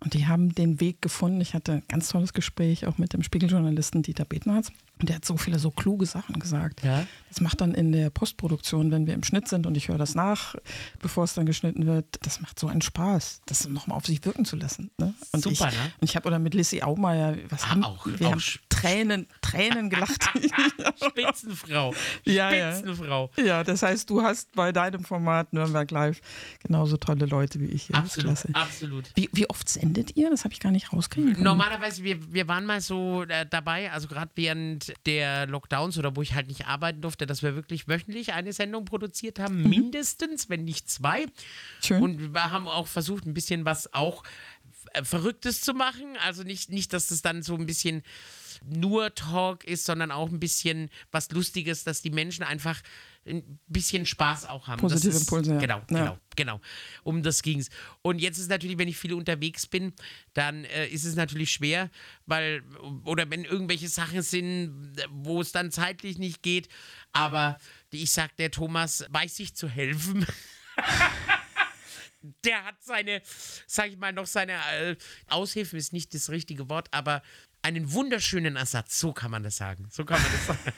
Und die haben den Weg gefunden. Ich hatte ein ganz tolles Gespräch auch mit dem Spiegeljournalisten Dieter Betnarz. Und der hat so viele so kluge Sachen gesagt. Ja. Das macht dann in der Postproduktion, wenn wir im Schnitt sind und ich höre das nach, bevor es dann geschnitten wird, das macht so einen Spaß, das nochmal auf sich wirken zu lassen. Ne? Und Super, ich, ne? Und ich habe oder mit Lissy Aumeier, was Ah, haben auch- wir auch haben Tränen, Tränen gelacht. Spitzenfrau. Ja, ja. Spitzenfrau. ja, das heißt, du hast bei deinem Format Nürnberg Live genauso tolle Leute wie ich hier. Absolut, absolut. Wie, wie oft sendet ihr? Das habe ich gar nicht können. Normalerweise, wir, wir waren mal so äh, dabei, also gerade während der Lockdowns oder wo ich halt nicht arbeiten durfte, dass wir wirklich wöchentlich eine Sendung produziert haben, mindestens, wenn nicht zwei. Schön. Und wir haben auch versucht, ein bisschen was auch äh, Verrücktes zu machen. Also nicht, nicht, dass das dann so ein bisschen nur Talk ist, sondern auch ein bisschen was Lustiges, dass die Menschen einfach ein bisschen Spaß auch haben. Positive ist, Impulse, ja. Genau, Ja. genau, genau. Um das ging's. Und jetzt ist natürlich, wenn ich viel unterwegs bin, dann äh, ist es natürlich schwer, weil, oder wenn irgendwelche Sachen sind, wo es dann zeitlich nicht geht. Aber ich sag, der Thomas weiß sich zu helfen. der hat seine, sag ich mal, noch seine äh, Aushilfen ist nicht das richtige Wort, aber einen wunderschönen Ersatz, so kann man das sagen. So kann man das sagen.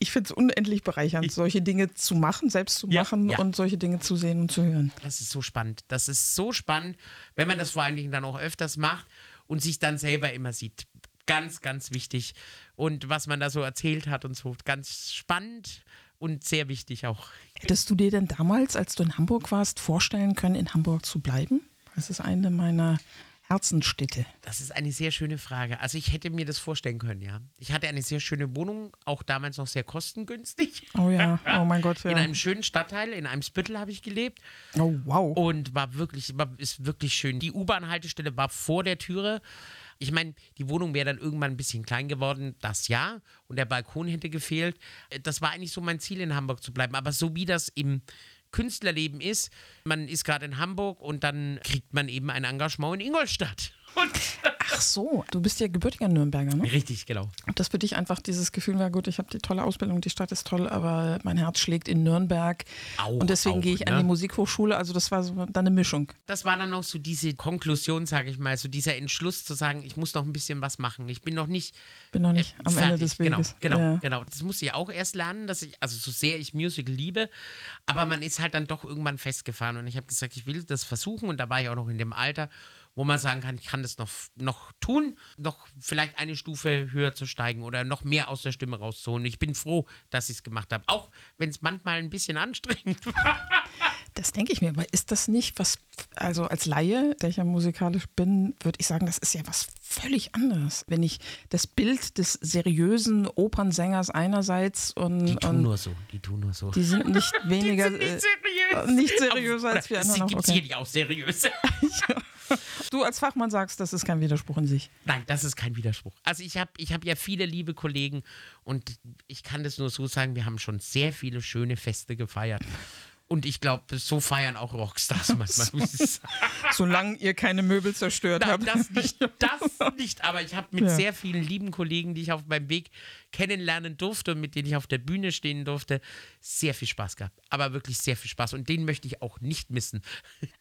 Ich finde es unendlich bereichernd, solche Dinge zu machen, selbst zu Ja, machen ja. und solche Dinge zu sehen und zu hören. Das ist so spannend. Das ist so spannend, wenn man das vor allen Dingen dann auch öfters macht und sich dann selber immer sieht. Ganz, ganz wichtig. Und was man da so erzählt hat und so, ganz spannend und sehr wichtig auch. Hättest du dir denn damals, als du in Hamburg warst, vorstellen können, in Hamburg zu bleiben? Das ist eine meiner Herzensstädte. Das ist eine sehr schöne Frage. Also ich hätte mir das vorstellen können, ja. Ich hatte eine sehr schöne Wohnung, auch damals noch sehr kostengünstig. Oh ja, oh mein Gott, In ja. einem schönen Stadtteil, in einem Spittel habe ich gelebt. Oh wow. Und war wirklich, war, ist wirklich schön. Die U-Bahn-Haltestelle war vor der Türe. Ich meine, die Wohnung wäre dann irgendwann ein bisschen klein geworden, das ja. Und der Balkon hätte gefehlt. Äh, Das war eigentlich so mein Ziel, in Hamburg zu bleiben. Aber so wie das im Künstlerleben ist, man ist gerade in Hamburg und dann kriegt man eben ein Engagement in Ingolstadt. Ach so, du bist ja gebürtiger Nürnberger, ne? Richtig, genau. Und das für dich einfach dieses Gefühl war, gut, ich habe die tolle Ausbildung, die Stadt ist toll, aber mein Herz schlägt in Nürnberg. Auch, und deswegen auch, gehe ich an ne? die Musikhochschule. Also das war so dann eine Mischung. Das war dann noch so diese Konklusion, sage ich mal, so dieser Entschluss zu sagen, ich muss noch ein bisschen was machen. Ich bin noch nicht Bin noch nicht äh, am Ende des Genau, Weges. genau, Ja. genau. Das muss ich auch erst lernen, dass ich, also so sehr ich Musical liebe, aber man ist halt dann doch irgendwann festgefahren und ich habe gesagt, ich will das versuchen und da war ich auch noch in dem Alter, wo man sagen kann, ich kann das noch, noch tun, noch vielleicht eine Stufe höher zu steigen oder noch mehr aus der Stimme rauszuholen. Ich bin froh, dass ich es gemacht habe, auch wenn es manchmal ein bisschen anstrengend war. Das denke ich mir, aber ist das nicht was, also als Laie, der ich ja musikalisch bin, würde ich sagen, das ist ja was völlig anderes. Wenn ich das Bild des seriösen Opernsängers einerseits und, Die tun und nur so, die tun nur so. die sind nicht weniger, die sind nicht äh, seriös. nicht seriöser als wir Es anderen. gibt Okay. sicherlich auch seriöse. Du als Fachmann sagst, das ist kein Widerspruch in sich. Nein, das ist kein Widerspruch. Also ich habe ich hab ja viele liebe Kollegen und ich kann das nur so sagen, wir haben schon sehr viele schöne Feste gefeiert. Und ich glaube, so feiern auch Rockstars manchmal. sagen. Solange ihr keine Möbel zerstört Nein, habt. das nicht, das nicht. Aber ich habe mit Ja. sehr vielen lieben Kollegen, die ich auf meinem Weg kennenlernen durfte und mit denen ich auf der Bühne stehen durfte, sehr viel Spaß gehabt. Aber wirklich sehr viel Spaß. Und den möchte ich auch nicht missen.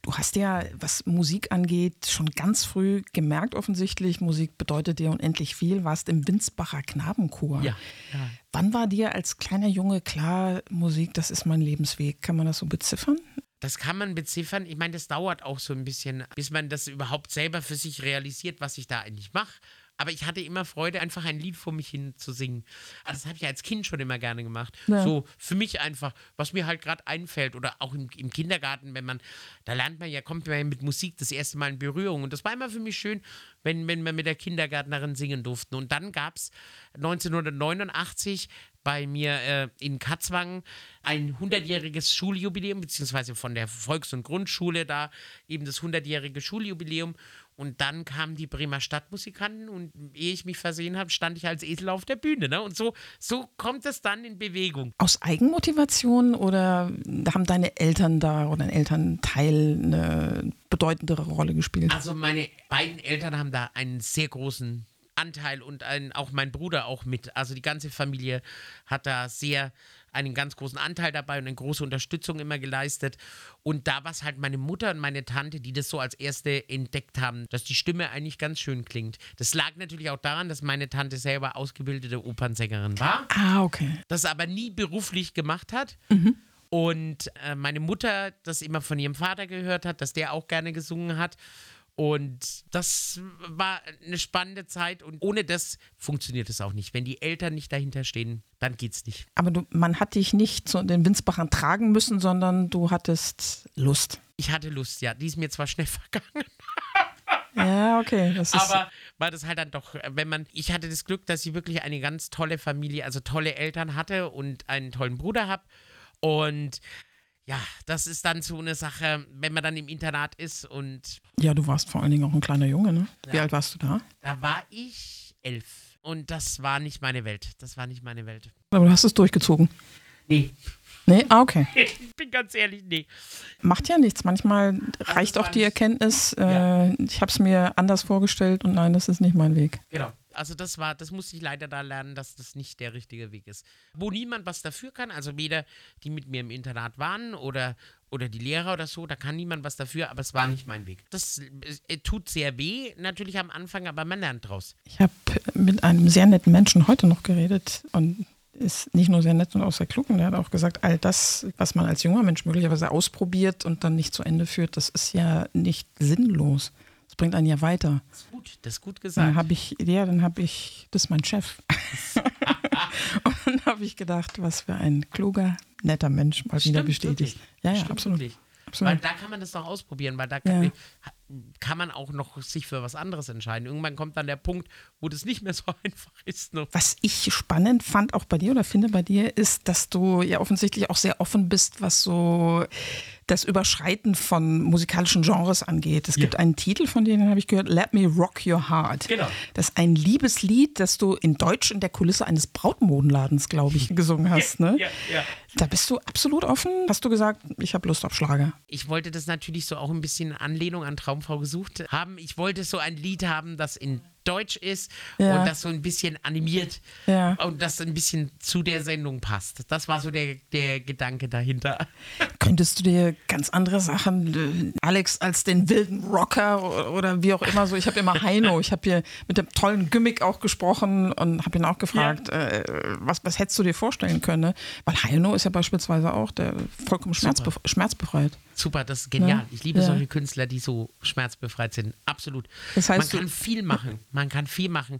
Du hast ja, was Musik angeht, schon ganz früh gemerkt offensichtlich, Musik bedeutet dir unendlich viel, warst im Winsbacher Knabenchor. Ja, ja. Wann war dir als kleiner Junge klar, Musik, das ist mein Lebensweg? Kann man das so beziffern? Das kann man beziffern. Ich meine, das dauert auch so ein bisschen, bis man das überhaupt selber für sich realisiert, was ich da eigentlich mache. Aber ich hatte immer Freude, einfach ein Lied vor mich hin zu singen. Also das habe ich als Kind schon immer gerne gemacht. Ja. So für mich einfach, was mir halt gerade einfällt. Oder auch im, im Kindergarten, wenn man, da lernt man ja, kommt man ja mit Musik das erste Mal in Berührung. Und das war immer für mich schön, wenn, wenn wir mit der Kindergärtnerin singen durften. Und dann gab es 1989 bei mir äh, in Katzwang ein 100-jähriges Schuljubiläum, beziehungsweise von der Volks- und Grundschule da eben das 100-jährige Schuljubiläum. Und dann kamen die Bremer Stadtmusikanten und ehe ich mich versehen habe, stand ich als Esel auf der Bühne. Ne? Und so, so kommt es dann in Bewegung. Aus Eigenmotivation oder haben deine Eltern da oder ein Elternteil eine bedeutendere Rolle gespielt? Also meine beiden Eltern haben da einen sehr großen Anteil und ein, auch mein Bruder auch mit. Also die ganze Familie hat da sehr einen ganz großen Anteil dabei und eine große Unterstützung immer geleistet. Und da war es halt meine Mutter und meine Tante, die das so als erste entdeckt haben, dass die Stimme eigentlich ganz schön klingt. Das lag natürlich auch daran, dass meine Tante selber ausgebildete Opernsängerin war, Ah, okay. das aber nie beruflich gemacht hat. Und äh, meine Mutter das immer von ihrem Vater gehört hat, dass der auch gerne gesungen hat. Und das war eine spannende Zeit und ohne das funktioniert es auch nicht. Wenn die Eltern nicht dahinter stehen, dann geht's nicht. Aber du, man hat dich nicht zu den Winzbachern tragen müssen, sondern du hattest Lust. Ich hatte Lust, ja. Die ist mir zwar schnell vergangen, Ja, okay. Aber war das halt dann doch, wenn man, ich hatte das Glück, dass ich wirklich eine ganz tolle Familie, also tolle Eltern hatte und einen tollen Bruder habe. Und ja, das ist dann so eine Sache, wenn man dann im Internat ist und ja, du warst vor allen Dingen auch ein kleiner Junge, ne? Wie Ja. alt warst du da? da war ich elf. Und das war nicht meine Welt. Das war nicht meine Welt. Aber du hast es durchgezogen. Nee. Nee? Ah, okay. Ich bin ganz ehrlich, nee. Macht ja nichts. Manchmal reicht es auch die Erkenntnis, Ja. äh, ich habe es mir anders vorgestellt und nein, das ist nicht mein Weg. Genau. Also das war, das musste ich leider da lernen, dass das nicht der richtige Weg ist. Wo niemand was dafür kann, also weder die mit mir im Internat waren oder, oder die Lehrer oder so, da kann niemand was dafür, aber es war nicht mein Weg. Das äh, tut sehr weh, natürlich am Anfang, aber man lernt draus. Ich habe mit einem sehr netten Menschen heute noch geredet und ist nicht nur sehr nett und auch sehr klug. Und er hat auch gesagt, all das, was man als junger Mensch möglicherweise ausprobiert und dann nicht zu Ende führt, das ist ja nicht sinnlos. Das bringt einen ja weiter. Das ist gut, das ist gut Dann gesagt. habe ich, ja, dann habe ich, das ist mein Chef. und dann habe ich gedacht, was für ein kluger, netter Mensch mal wieder Stimmt bestätigt. wirklich. Ja, ja, Stimmt absolut. wirklich. absolut. Weil da kann man das doch ausprobieren, weil da kann, Ja. kann man auch noch sich für was anderes entscheiden. Irgendwann kommt dann der Punkt, wo das nicht mehr so einfach ist. Ne? Was ich spannend fand auch bei dir oder finde bei dir, ist, dass du ja offensichtlich auch sehr offen bist, was so das Überschreiten von musikalischen Genres angeht. Es Ja. gibt einen Titel, von dem habe ich gehört, Let Me Rock Your Heart. Genau. Das ist ein Liebeslied, das du in Deutsch in der Kulisse eines Brautmodenladens, glaube ich, gesungen hast. Ne? Ja, ja. Da bist du absolut offen. Hast du gesagt, ich habe Lust auf Schlager? Ich wollte das natürlich so auch ein bisschen in Anlehnung an Traumfrau gesucht haben. Ich wollte so ein Lied haben, das in Deutsch ist Ja. und das so ein bisschen animiert Ja. und das ein bisschen zu der Sendung passt. Das war so der, der Gedanke dahinter. Könntest du dir ganz andere Sachen, Alex als den wilden Rocker oder wie auch immer so, ich habe immer Heino, ich habe hier mit dem tollen Gimmick auch gesprochen und habe ihn auch gefragt, äh, was, was hättest du dir vorstellen können? Ne? Weil Heino ist ja beispielsweise auch der vollkommen schmerzbef schmerzbefreit. Super, das ist genial. Ja. Ich liebe Ja. solche Künstler, die so schmerzbefreit sind. Absolut. Das heißt, man kann viel machen. Man kann viel machen.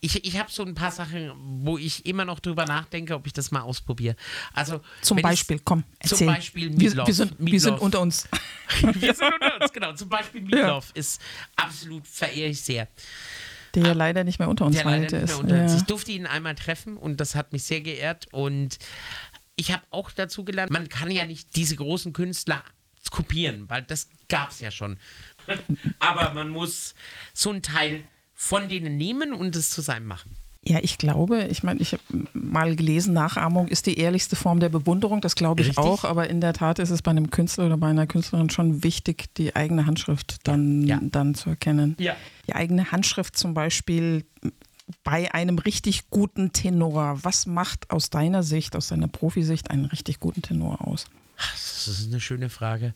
Ich, ich habe so ein paar Sachen, wo ich immer noch drüber nachdenke, ob ich das mal ausprobiere. Also Zum Beispiel, komm, Zum erzähl. Beispiel wir, Meatloaf. wir, sind, wir sind Meatloaf. unter uns. Wir sind unter uns, genau. Zum Beispiel Meatloaf ist absolut verehre ich sehr. Der ja leider nicht mehr unter uns Der leider ist. unter uns. Ja. Ich durfte ihn einmal treffen und das hat mich sehr geehrt. Und ich habe auch dazu gelernt, man kann ja nicht diese großen Künstler kopieren, weil das gab es ja schon. Aber man muss so einen Teil von denen nehmen und es zu seinem machen. Ja, ich glaube, ich meine, ich habe mal gelesen, Nachahmung ist die ehrlichste Form der Bewunderung, das glaube ich Richtig. auch, aber in der Tat ist es bei einem Künstler oder bei einer Künstlerin schon wichtig, die eigene Handschrift dann, Ja. dann zu erkennen. Ja. Die eigene Handschrift zum Beispiel bei einem richtig guten Tenor. Was macht aus deiner Sicht, aus deiner Profisicht einen richtig guten Tenor aus? Das ist eine schöne Frage.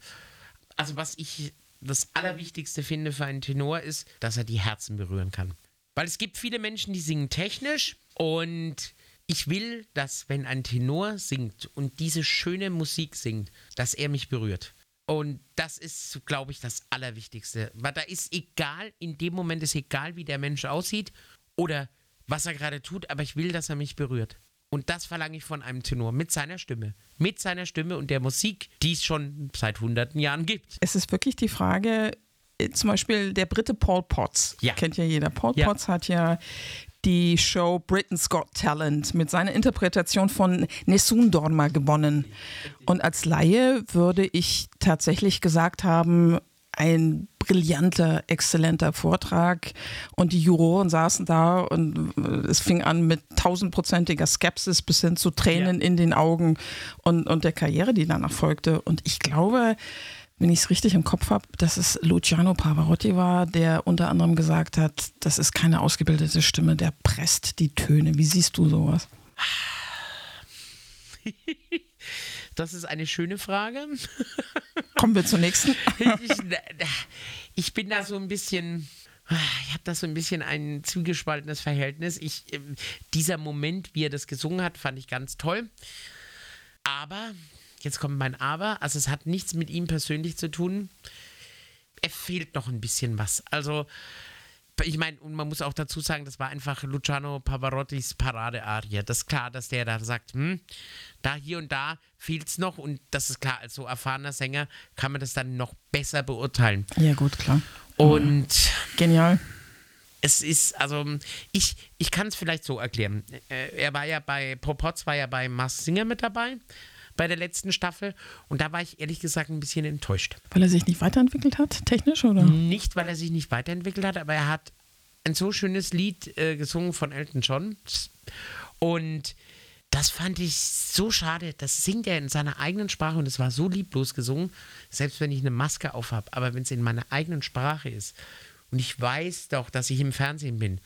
Also was ich das Allerwichtigste finde für einen Tenor ist, dass er die Herzen berühren kann. Weil es gibt viele Menschen, die singen technisch und ich will, dass wenn ein Tenor singt und diese schöne Musik singt, dass er mich berührt. Und das ist, glaube ich, das Allerwichtigste. Weil da ist egal, in dem Moment ist egal, wie der Mensch aussieht oder was er gerade tut, aber ich will, dass er mich berührt. Und das verlange ich von einem Tenor mit seiner Stimme. Mit seiner Stimme und der Musik, die es schon seit hunderten Jahren gibt. Es ist wirklich die Frage, äh, zum Beispiel der Brite Paul Potts, Ja. kennt ja jeder. Paul Ja. Potts hat ja die Show Britain's Got Talent mit seiner Interpretation von Nessun Dorma gewonnen. Und als Laie würde ich tatsächlich gesagt haben, ein brillanter, exzellenter Vortrag. Und die Juroren saßen da und äh, es fing an mit tausendprozentiger Skepsis bis hin zu Tränen in den Augen und, und der Karriere, die danach folgte. Und ich glaube, wenn ich es richtig im Kopf habe, dass es Luciano Pavarotti war, der unter anderem gesagt hat, das ist keine ausgebildete Stimme, der presst die Töne. Wie siehst du sowas? Das ist eine schöne Frage. Kommen wir zur nächsten. ich, ich bin da so ein bisschen. Ich habe da so ein bisschen ein zwiegespaltenes Verhältnis. Ich, ähm, dieser Moment, wie er das gesungen hat, fand ich ganz toll. Aber, jetzt kommt mein Aber, also es hat nichts mit ihm persönlich zu tun. Er fehlt noch ein bisschen was. Also, ich meine, und man muss auch dazu sagen, das war einfach Luciano Pavarottis Paradearie. Das ist klar, dass der da sagt, hm, da hier und da fehlt es noch und das ist klar, als so erfahrener Sänger kann man das dann noch besser beurteilen. Ja, gut, klar. Und Genial. es ist, also ich, ich kann es vielleicht so erklären. Äh, Er war ja bei, Popotz war ja bei Mars Singer mit dabei, bei der letzten Staffel und da war ich ehrlich gesagt ein bisschen enttäuscht. Weil er sich nicht weiterentwickelt hat, technisch, oder? Nicht, weil er sich nicht weiterentwickelt hat, aber er hat ein so schönes Lied äh, gesungen von Elton John. Und das fand ich so schade. Das singt er in seiner eigenen Sprache und es war so lieblos gesungen, selbst wenn ich eine Maske aufhab. Aber wenn es in meiner eigenen Sprache ist und ich weiß doch, dass ich im Fernsehen bin,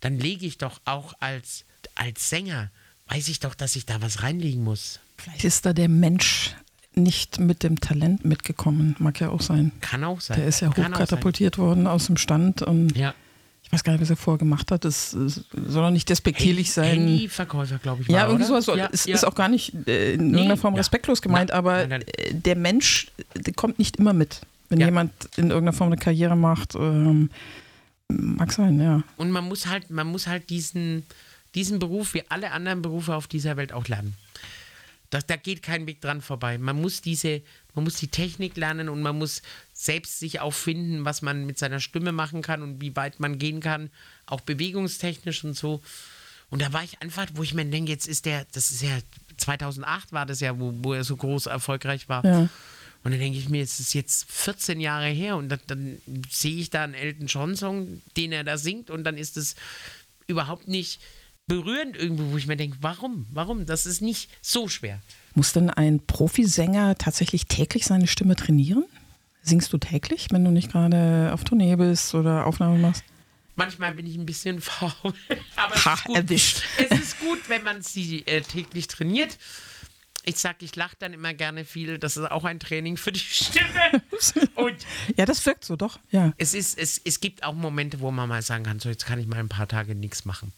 dann lege ich doch auch als, als Sänger, weiß ich doch, dass ich da was reinlegen muss. Vielleicht ist da der Mensch nicht mit dem Talent mitgekommen. Mag ja auch sein. Kann auch sein. Der ist ja Kann hochkatapultiert worden aus dem Stand und Ja. ich weiß gar nicht, was er vorher gemacht hat. Das äh, soll doch nicht despektierlich sein. Handyverkäufer, glaube ich. Ja, war, irgendwie oder? sowas. So. Ja, es ja. ist auch gar nicht äh, in irgendeiner Form ja. respektlos gemeint, Nein, aber nein, nein. äh, der Mensch der kommt nicht immer mit. Wenn Ja. jemand in irgendeiner Form eine Karriere macht, ähm, mag sein, ja. Und man muss halt, man muss halt diesen, diesen Beruf wie alle anderen Berufe auf dieser Welt auch lernen. Das, da geht kein Weg dran vorbei. Man muss diese, man muss die Technik lernen und man muss selbst sich auch finden, was man mit seiner Stimme machen kann und wie weit man gehen kann, auch bewegungstechnisch und so. Und da war ich einfach, wo ich mir denke, jetzt ist der, das ist ja 2008 war das ja, wo, wo er so groß erfolgreich war. Ja. Und dann denke ich mir, es ist jetzt 14 Jahre her und dann, dann sehe ich da einen Elton John-Song, den er da singt und dann ist es überhaupt nicht berührend irgendwo, wo ich mir denke, warum? Warum? Das ist nicht so schwer. Muss denn ein Profisänger tatsächlich täglich seine Stimme trainieren? Singst du täglich, wenn du nicht gerade auf Tournee bist oder Aufnahmen machst? Manchmal bin ich ein bisschen faul. Aber es Ha, ist gut. erwischt. Es ist gut, wenn man sie äh, täglich trainiert. Ich sag, ich lache dann immer gerne viel. Das ist auch ein Training für die Stimme. Und Ja, das wirkt so, doch. Ja. es, ist, es, es gibt auch Momente, wo man mal sagen kann, so jetzt kann ich mal ein paar Tage nichts machen.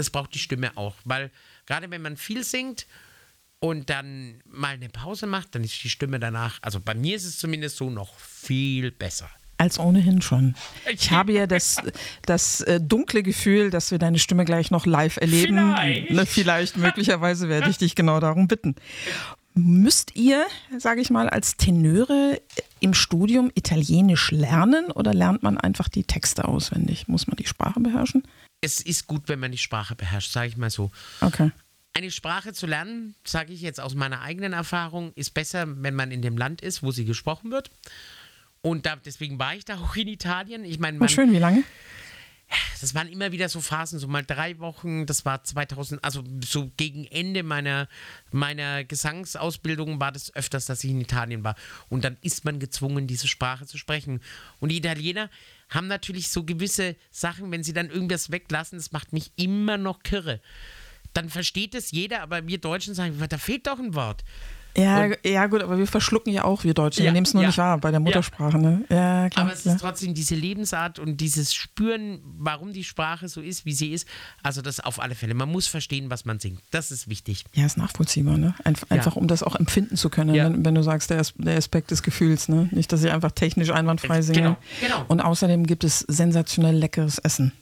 Das braucht die Stimme auch, weil gerade wenn man viel singt und dann mal eine Pause macht, dann ist die Stimme danach, also bei mir ist es zumindest so noch viel besser. Als ohnehin schon. Ich habe ja das, das äh, dunkle Gefühl, dass wir deine Stimme gleich noch live erleben. Vielleicht. Ne, vielleicht, möglicherweise werde ich dich genau darum bitten. Müsst ihr, sage ich mal, als Tenöre im Studium Italienisch lernen oder lernt man einfach die Texte auswendig? Muss man die Sprache beherrschen? Es ist gut, wenn man die Sprache beherrscht, sage ich mal so. Okay. Eine Sprache zu lernen, sage ich jetzt aus meiner eigenen Erfahrung, ist besser, wenn man in dem Land ist, wo sie gesprochen wird. Und da, deswegen war ich da auch in Italien. Ich meine, War man, schön, wie lange? das waren immer wieder so Phasen, so mal drei Wochen. Das war 2000, also so gegen Ende meiner, meiner Gesangsausbildung war das öfters, dass ich in Italien war. Und dann ist man gezwungen, diese Sprache zu sprechen. Und die Italiener haben natürlich so gewisse Sachen, wenn sie dann irgendwas weglassen, das macht mich immer noch kirre. Dann versteht es jeder, aber wir Deutschen sagen, da fehlt doch ein Wort. Ja, Und- ja, gut, aber wir verschlucken ja auch, wir Deutschen. Ja, wir nehmen es nur ja. nicht wahr bei der Muttersprache. Ne? Ja, klar. Aber es ist trotzdem diese Lebensart und dieses Spüren, warum die Sprache so ist, wie sie ist. Also das auf alle Fälle. Man muss verstehen, was man singt. Das ist wichtig. Ja, ist nachvollziehbar, ne? Einf einfach um das auch empfinden zu können, wenn, wenn du sagst, der, der Aspekt des Gefühls, ne? Nicht, dass ich einfach technisch einwandfrei singe. Genau, genau. Und außerdem gibt es sensationell leckeres Essen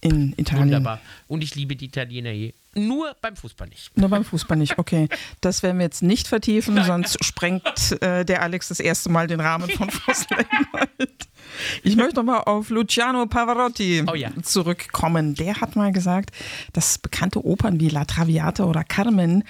in Italien. Wunderbar. Und ich liebe die Italiener je. Nur beim Fußball nicht. Nur beim Fußball nicht, okay. Das werden wir jetzt nicht vertiefen, sonst sprengt äh, der Alex das erste Mal den Rahmen von Night. Ich möchte nochmal auf Luciano Pavarotti Oh ja. zurückkommen. Der hat mal gesagt, dass bekannte Opern wie La Traviata oder Carmen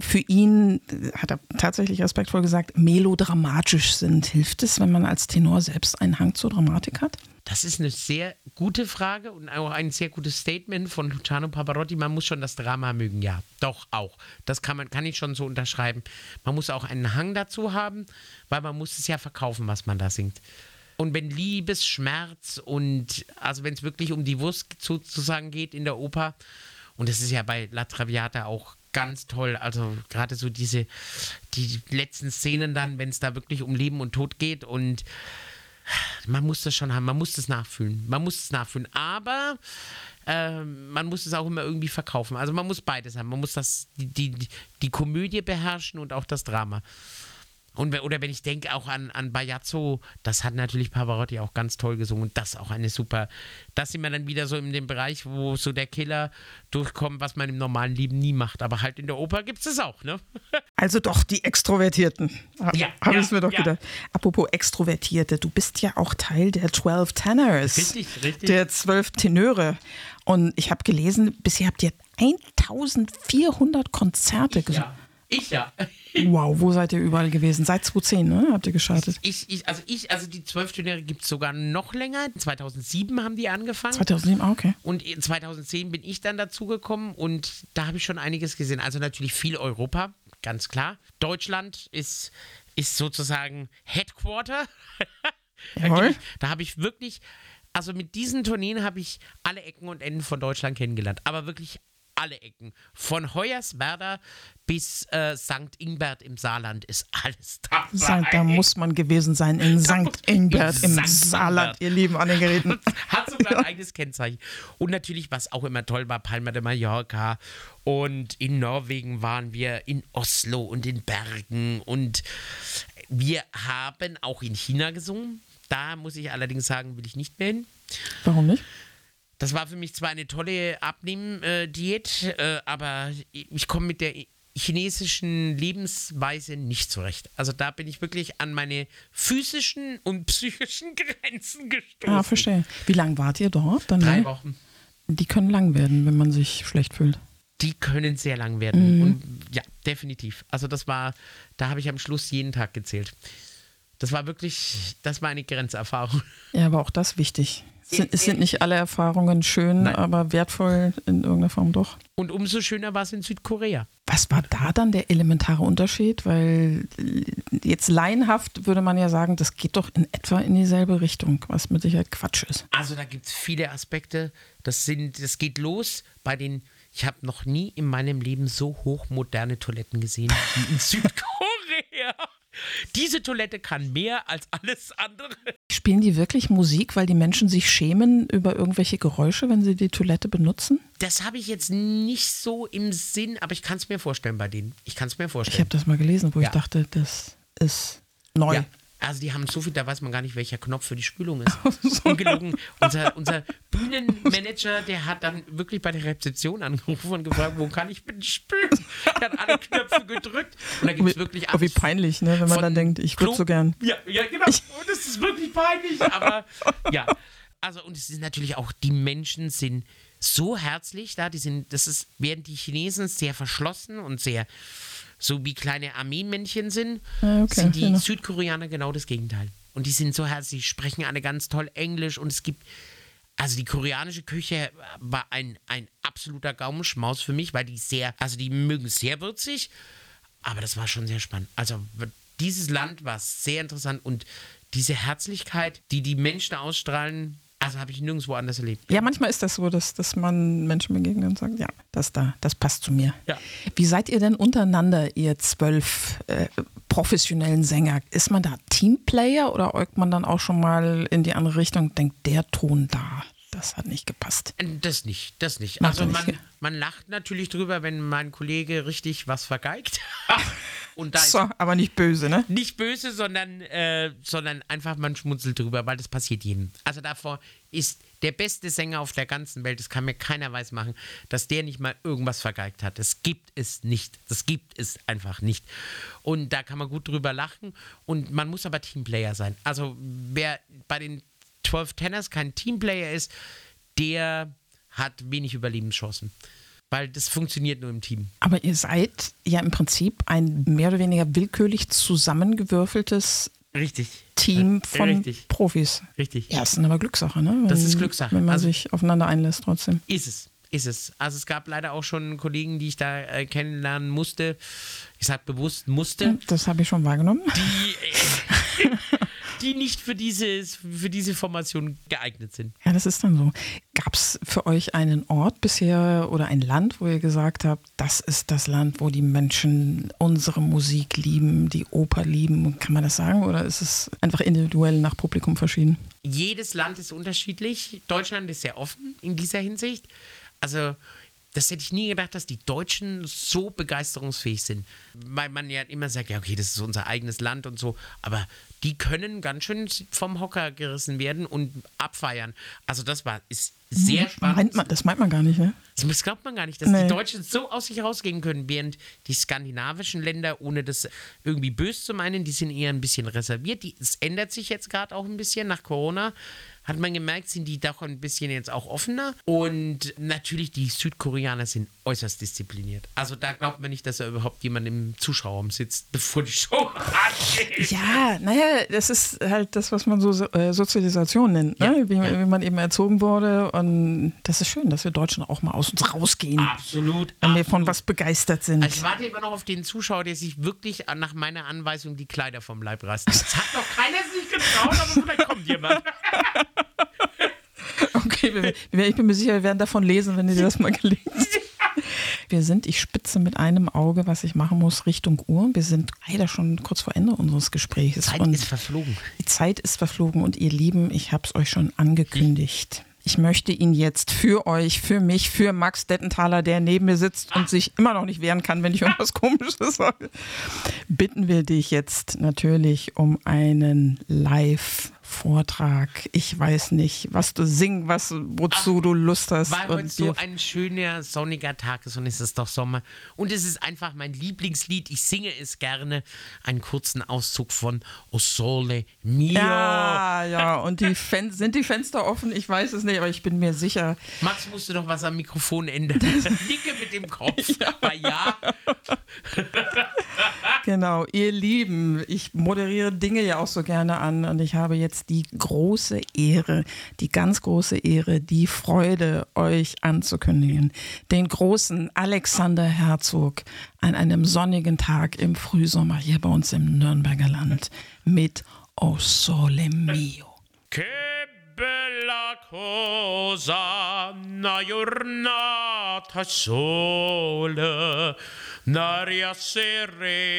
für ihn, äh, hat er tatsächlich respektvoll gesagt, melodramatisch sind. Hilft es, wenn man als Tenor selbst einen Hang zur Dramatik hat? Das ist eine sehr gute Frage und auch ein sehr gutes Statement von Luciano Pavarotti. Man muss schon das Drama mögen, ja, doch auch. Das kann man, kann ich schon so unterschreiben. Man muss auch einen Hang dazu haben, weil man muss es ja verkaufen, was man da singt. Und wenn Liebesschmerz und also wenn es wirklich um die Wurst sozusagen geht in der Oper, und das ist ja bei La Traviata auch ganz toll, also gerade so diese die letzten Szenen dann, wenn es da wirklich um Leben und Tod geht und man muss das schon haben, man muss das nachfühlen. Man muss es nachfühlen. Aber ähm, man muss es auch immer irgendwie verkaufen. Also man muss beides haben. Man muss das, die, die, die Komödie beherrschen und auch das Drama. Und, oder wenn ich denke auch an, an Bajazzo, das hat natürlich Pavarotti auch ganz toll gesungen und das auch eine super. Das sind wir dann wieder so in dem Bereich, wo so der Killer durchkommt, was man im normalen Leben nie macht. Aber halt in der Oper gibt es es auch, ne? Also doch die Extrovertierten. Ja, Habe ja, ich mir doch ja. gedacht. Apropos Extrovertierte, du bist ja auch Teil der 12 Tenors. Richtig, richtig. Der 12 Tenöre. Und ich habe gelesen, bisher habt ihr 1400 Konzerte gesungen. Ja. Ich ja. Wow, wo seid ihr überall gewesen? Seit 2010, ne? Habt ihr gestartet? Ich, ich, also ich, also die Zwölftonäre gibt es sogar noch länger. 2007 haben die angefangen. 2007, ah, okay. Und in 2010 bin ich dann dazugekommen und da habe ich schon einiges gesehen. Also natürlich viel Europa, ganz klar. Deutschland ist, ist sozusagen Headquarter. da ich- da habe ich wirklich, also mit diesen Tourneen habe ich alle Ecken und Enden von Deutschland kennengelernt. Aber wirklich alle Ecken. Von Hoyerswerda bis äh, St. Ingbert im Saarland ist alles. Sa- Da muss man gewesen sein in St. Ingbert im St. Saarland, ihr Lieben an den Geräten. Hat sogar ein eigenes Kennzeichen. Und natürlich, was auch immer toll war, Palma de Mallorca. Und in Norwegen waren wir in Oslo und in Bergen. Und wir haben auch in China gesungen. Da muss ich allerdings sagen, will ich nicht mehr hin. Warum nicht? Das war für mich zwar eine tolle Abnehmen-Diät, äh, aber ich komme mit der chinesischen Lebensweise nicht zurecht. Also da bin ich wirklich an meine physischen und psychischen Grenzen gestoßen. Ah, verstehe. Wie lange wart ihr dort? Dann Drei? Wochen. Die können lang werden, wenn man sich schlecht fühlt. Die können sehr lang werden. Und ja, definitiv. Also das war, da habe ich am Schluss jeden Tag gezählt. Das war wirklich, das war eine Grenzerfahrung. Ja, aber auch das wichtig. Es sind, es sind nicht alle Erfahrungen schön, Nein. aber wertvoll in irgendeiner Form doch. Und umso schöner war es in Südkorea. Was war da dann der elementare Unterschied? Weil äh, jetzt laienhaft würde man ja sagen, das geht doch in etwa in dieselbe Richtung, was mit Sicherheit Quatsch ist. Also da gibt es viele Aspekte. Das sind, das geht los bei den. Ich habe noch nie in meinem Leben so hochmoderne Toiletten gesehen wie in Südkorea. Diese Toilette kann mehr als alles andere. Spielen die wirklich Musik, weil die Menschen sich schämen über irgendwelche Geräusche, wenn sie die Toilette benutzen? Das habe ich jetzt nicht so im Sinn, aber ich kann es mir vorstellen bei denen. Ich kann es mir Ich vorstellen. habe das mal gelesen, wo Ja. ich dachte, das ist neu. Ja. Also die haben so viel, da weiß man gar nicht, welcher Knopf für die Spülung ist. Ungelogen. Unser, unser Bühnenmanager, der hat dann wirklich bei der Rezeption angerufen und gefragt, wo kann ich bitte spülen? Der hat alle Knöpfe gedrückt und da gibt es wirklich Aber wie alles. peinlich, ne, wenn man dann denkt, ich würde so gern. Ja, ja, genau. Und das ist wirklich peinlich. Aber ja. Also, und es ist natürlich auch, die Menschen sind so herzlich da, die sind, das ist, während die Chinesen sehr verschlossen und sehr so wie kleine Armeemännchen sind, Ja, okay, sind die genau. Südkoreaner genau das Gegenteil. Und die sind so herzlich, sprechen alle ganz toll Englisch und es gibt, also die koreanische Küche war ein, ein absoluter Gaumenschmaus für mich, weil die sehr, also die mögen es sehr würzig, aber das war schon sehr spannend. Also dieses Land war sehr interessant und diese Herzlichkeit, die die Menschen ausstrahlen, Also habe ich nirgendwo anders erlebt. Ja, manchmal ist das so, dass, dass man Menschen begegnet und sagt, ja, das da, das passt zu mir. Ja. Wie seid ihr denn untereinander, ihr zwölf äh, professionellen Sänger? Ist man da Teamplayer oder äugt man dann auch schon mal in die andere Richtung und denkt, der Ton da, das hat nicht gepasst? Das nicht, das nicht. Macht also man, nicht. man lacht natürlich drüber, wenn mein Kollege richtig was vergeigt. Und da ist So, aber nicht böse, ne? nicht böse, sondern, äh, sondern einfach man schmunzelt drüber, weil das passiert jedem. Also davor ist der beste Sänger auf der ganzen Welt, das kann mir keiner weiß machen, dass der nicht mal irgendwas vergeigt hat. Das gibt es nicht. Das gibt es einfach nicht. Und da kann man gut drüber lachen. Und man muss aber Teamplayer sein. Also wer bei den 12 Tenors kein Teamplayer ist, der hat wenig Überlebenschancen. Weil das funktioniert nur im Team. Aber ihr seid ja im Prinzip ein mehr oder weniger willkürlich zusammengewürfeltes Richtig. Team von Richtig. Profis. Richtig. Ja, ist aber Glückssache, ne? Das ist Wenn- Glückssache. Wenn man Also- sich aufeinander einlässt trotzdem. Ist es. Ist es. Also es gab leider auch schon Kollegen, die ich da äh, kennenlernen musste. Ich sag bewusst musste, Das habe ich schon wahrgenommen. die, äh, die nicht für, dieses, für diese Formation geeignet sind. Ja, das ist dann so. Gab es für euch einen Ort bisher oder ein Land, wo ihr gesagt habt, das ist das Land, wo die Menschen unsere Musik lieben, die Oper lieben? Kann man das sagen oder ist es einfach individuell nach Publikum verschieden? Jedes Land ist unterschiedlich. Deutschland ist sehr offen in dieser Hinsicht. Also, das hätte ich nie gedacht, dass die Deutschen so begeisterungsfähig sind. Weil man ja immer sagt, ja, okay, das ist unser eigenes Land und so. Aber die können ganz schön vom Hocker gerissen werden und abfeiern. Also, das war, ist sehr spannend. Meint man, das meint man gar nicht, ne? Das glaubt man gar nicht, dass Nee. die Deutschen so aus sich rausgehen können, während die skandinavischen Länder, ohne das irgendwie böse zu meinen, die sind eher ein bisschen reserviert. Es ändert sich jetzt gerade auch ein bisschen nach Corona. Hat man gemerkt, sind die doch ein bisschen jetzt auch offener. Und natürlich, die Südkoreaner sind äußerst diszipliniert. Also da glaubt man nicht, dass da überhaupt jemand im Zuschauerraum sitzt, bevor die Show angeht. Ja, naja, das ist halt das, was man so äh, Sozialisation nennt, ne? wie, wie man eben erzogen wurde. Und das ist schön, dass wir Deutschen auch mal aus uns rausgehen, Absolut. wenn wir von absolut. was begeistert sind. Also ich warte immer noch auf den Zuschauer, der sich wirklich nach meiner Anweisung die Kleider vom Leib reißt. Das hat noch keiner sich getraut, aber vielleicht kommt jemand. Okay, ich bin mir sicher, wir werden davon lesen, wenn dir das mal gelingt. Wir sind, ich spitze mit einem Auge, was ich machen muss, Richtung Uhr. Wir sind leider schon kurz vor Ende unseres Gesprächs. Zeit und ist verflogen. die Zeit ist verflogen und ihr Lieben, ich habe es euch schon angekündigt. Ich möchte ihn jetzt für euch, für mich, für Max Dettenthaler, der neben mir sitzt und sich immer noch nicht wehren kann, wenn ich irgendwas Komisches sage, bitten wir dich jetzt natürlich um einen Live-Vortrag. Ich weiß nicht, was du singst, was, wozu du Lust hast. Weil heute so ein schöner sonniger Tag ist und es ist doch Sommer. Und es ist einfach mein Lieblingslied. Ich singe es gerne. Einen kurzen Auszug von O Sole Mio. ja, ja, und die Fen sind die Fenster offen? Ich weiß es nicht, aber ich bin mir sicher, Max musste doch was am Mikrofon ändern. Nicke mit dem Kopf. Ja. ja. Genau, ihr Lieben, ich moderiere Dinge ja auch so gerne an und ich habe jetzt die große Ehre, die ganz große Ehre, die Freude, euch anzukündigen. Den großen Alexander Herzog an einem sonnigen Tag im Frühsommer hier bei uns im Nürnberger Land mit O Sole Mio. Che bella cosa una giornata sole, un'aria serena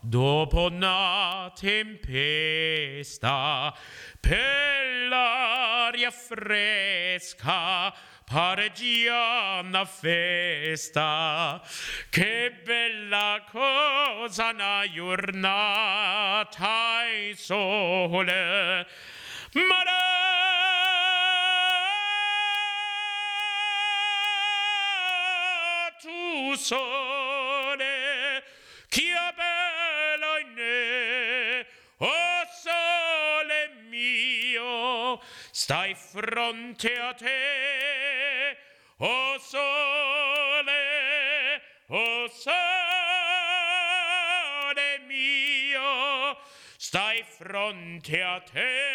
dopo una tempesta, per l'aria fresca pariggiana festa. Che bella cosa una giornata e sole. Ma tu sole, è bello in me, oh sole mio, stai fronte a te, oh sole, oh sole mio, stai fronte a te,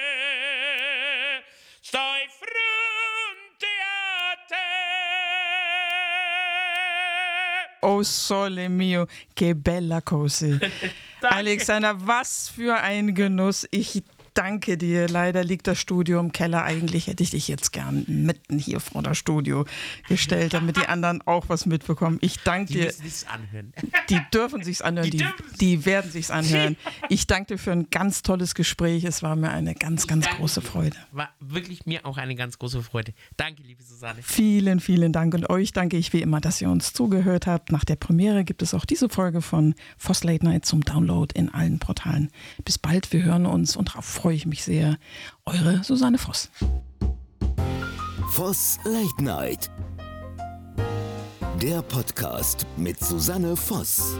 Sole Mio, che bella cosa. Alexander, was für ein Genuss. Ich danke dir. Leider liegt das Studio im Keller. Eigentlich hätte ich dich jetzt gern mitten hier vor das Studio gestellt, damit die anderen auch was mitbekommen. Ich danke Die dir. müssen sich's anhören. Die dürfen sich's anhören, Die die, die werden sich's anhören. Ich danke dir für ein ganz tolles Gespräch. Es war mir eine ganz, ganz Danke große. Freude. War wirklich mir auch eine ganz große Freude. Danke, liebe Susanne. Vielen, vielen Dank und euch danke ich wie immer, dass ihr uns zugehört habt. Nach der Premiere gibt es auch diese Folge von Voss Late Night zum Download in allen Portalen. Bis bald, wir hören uns und darauf freue ich mich sehr. Eure Susanne Voss. Voss Late Night. Der Podcast mit Susanne Voss.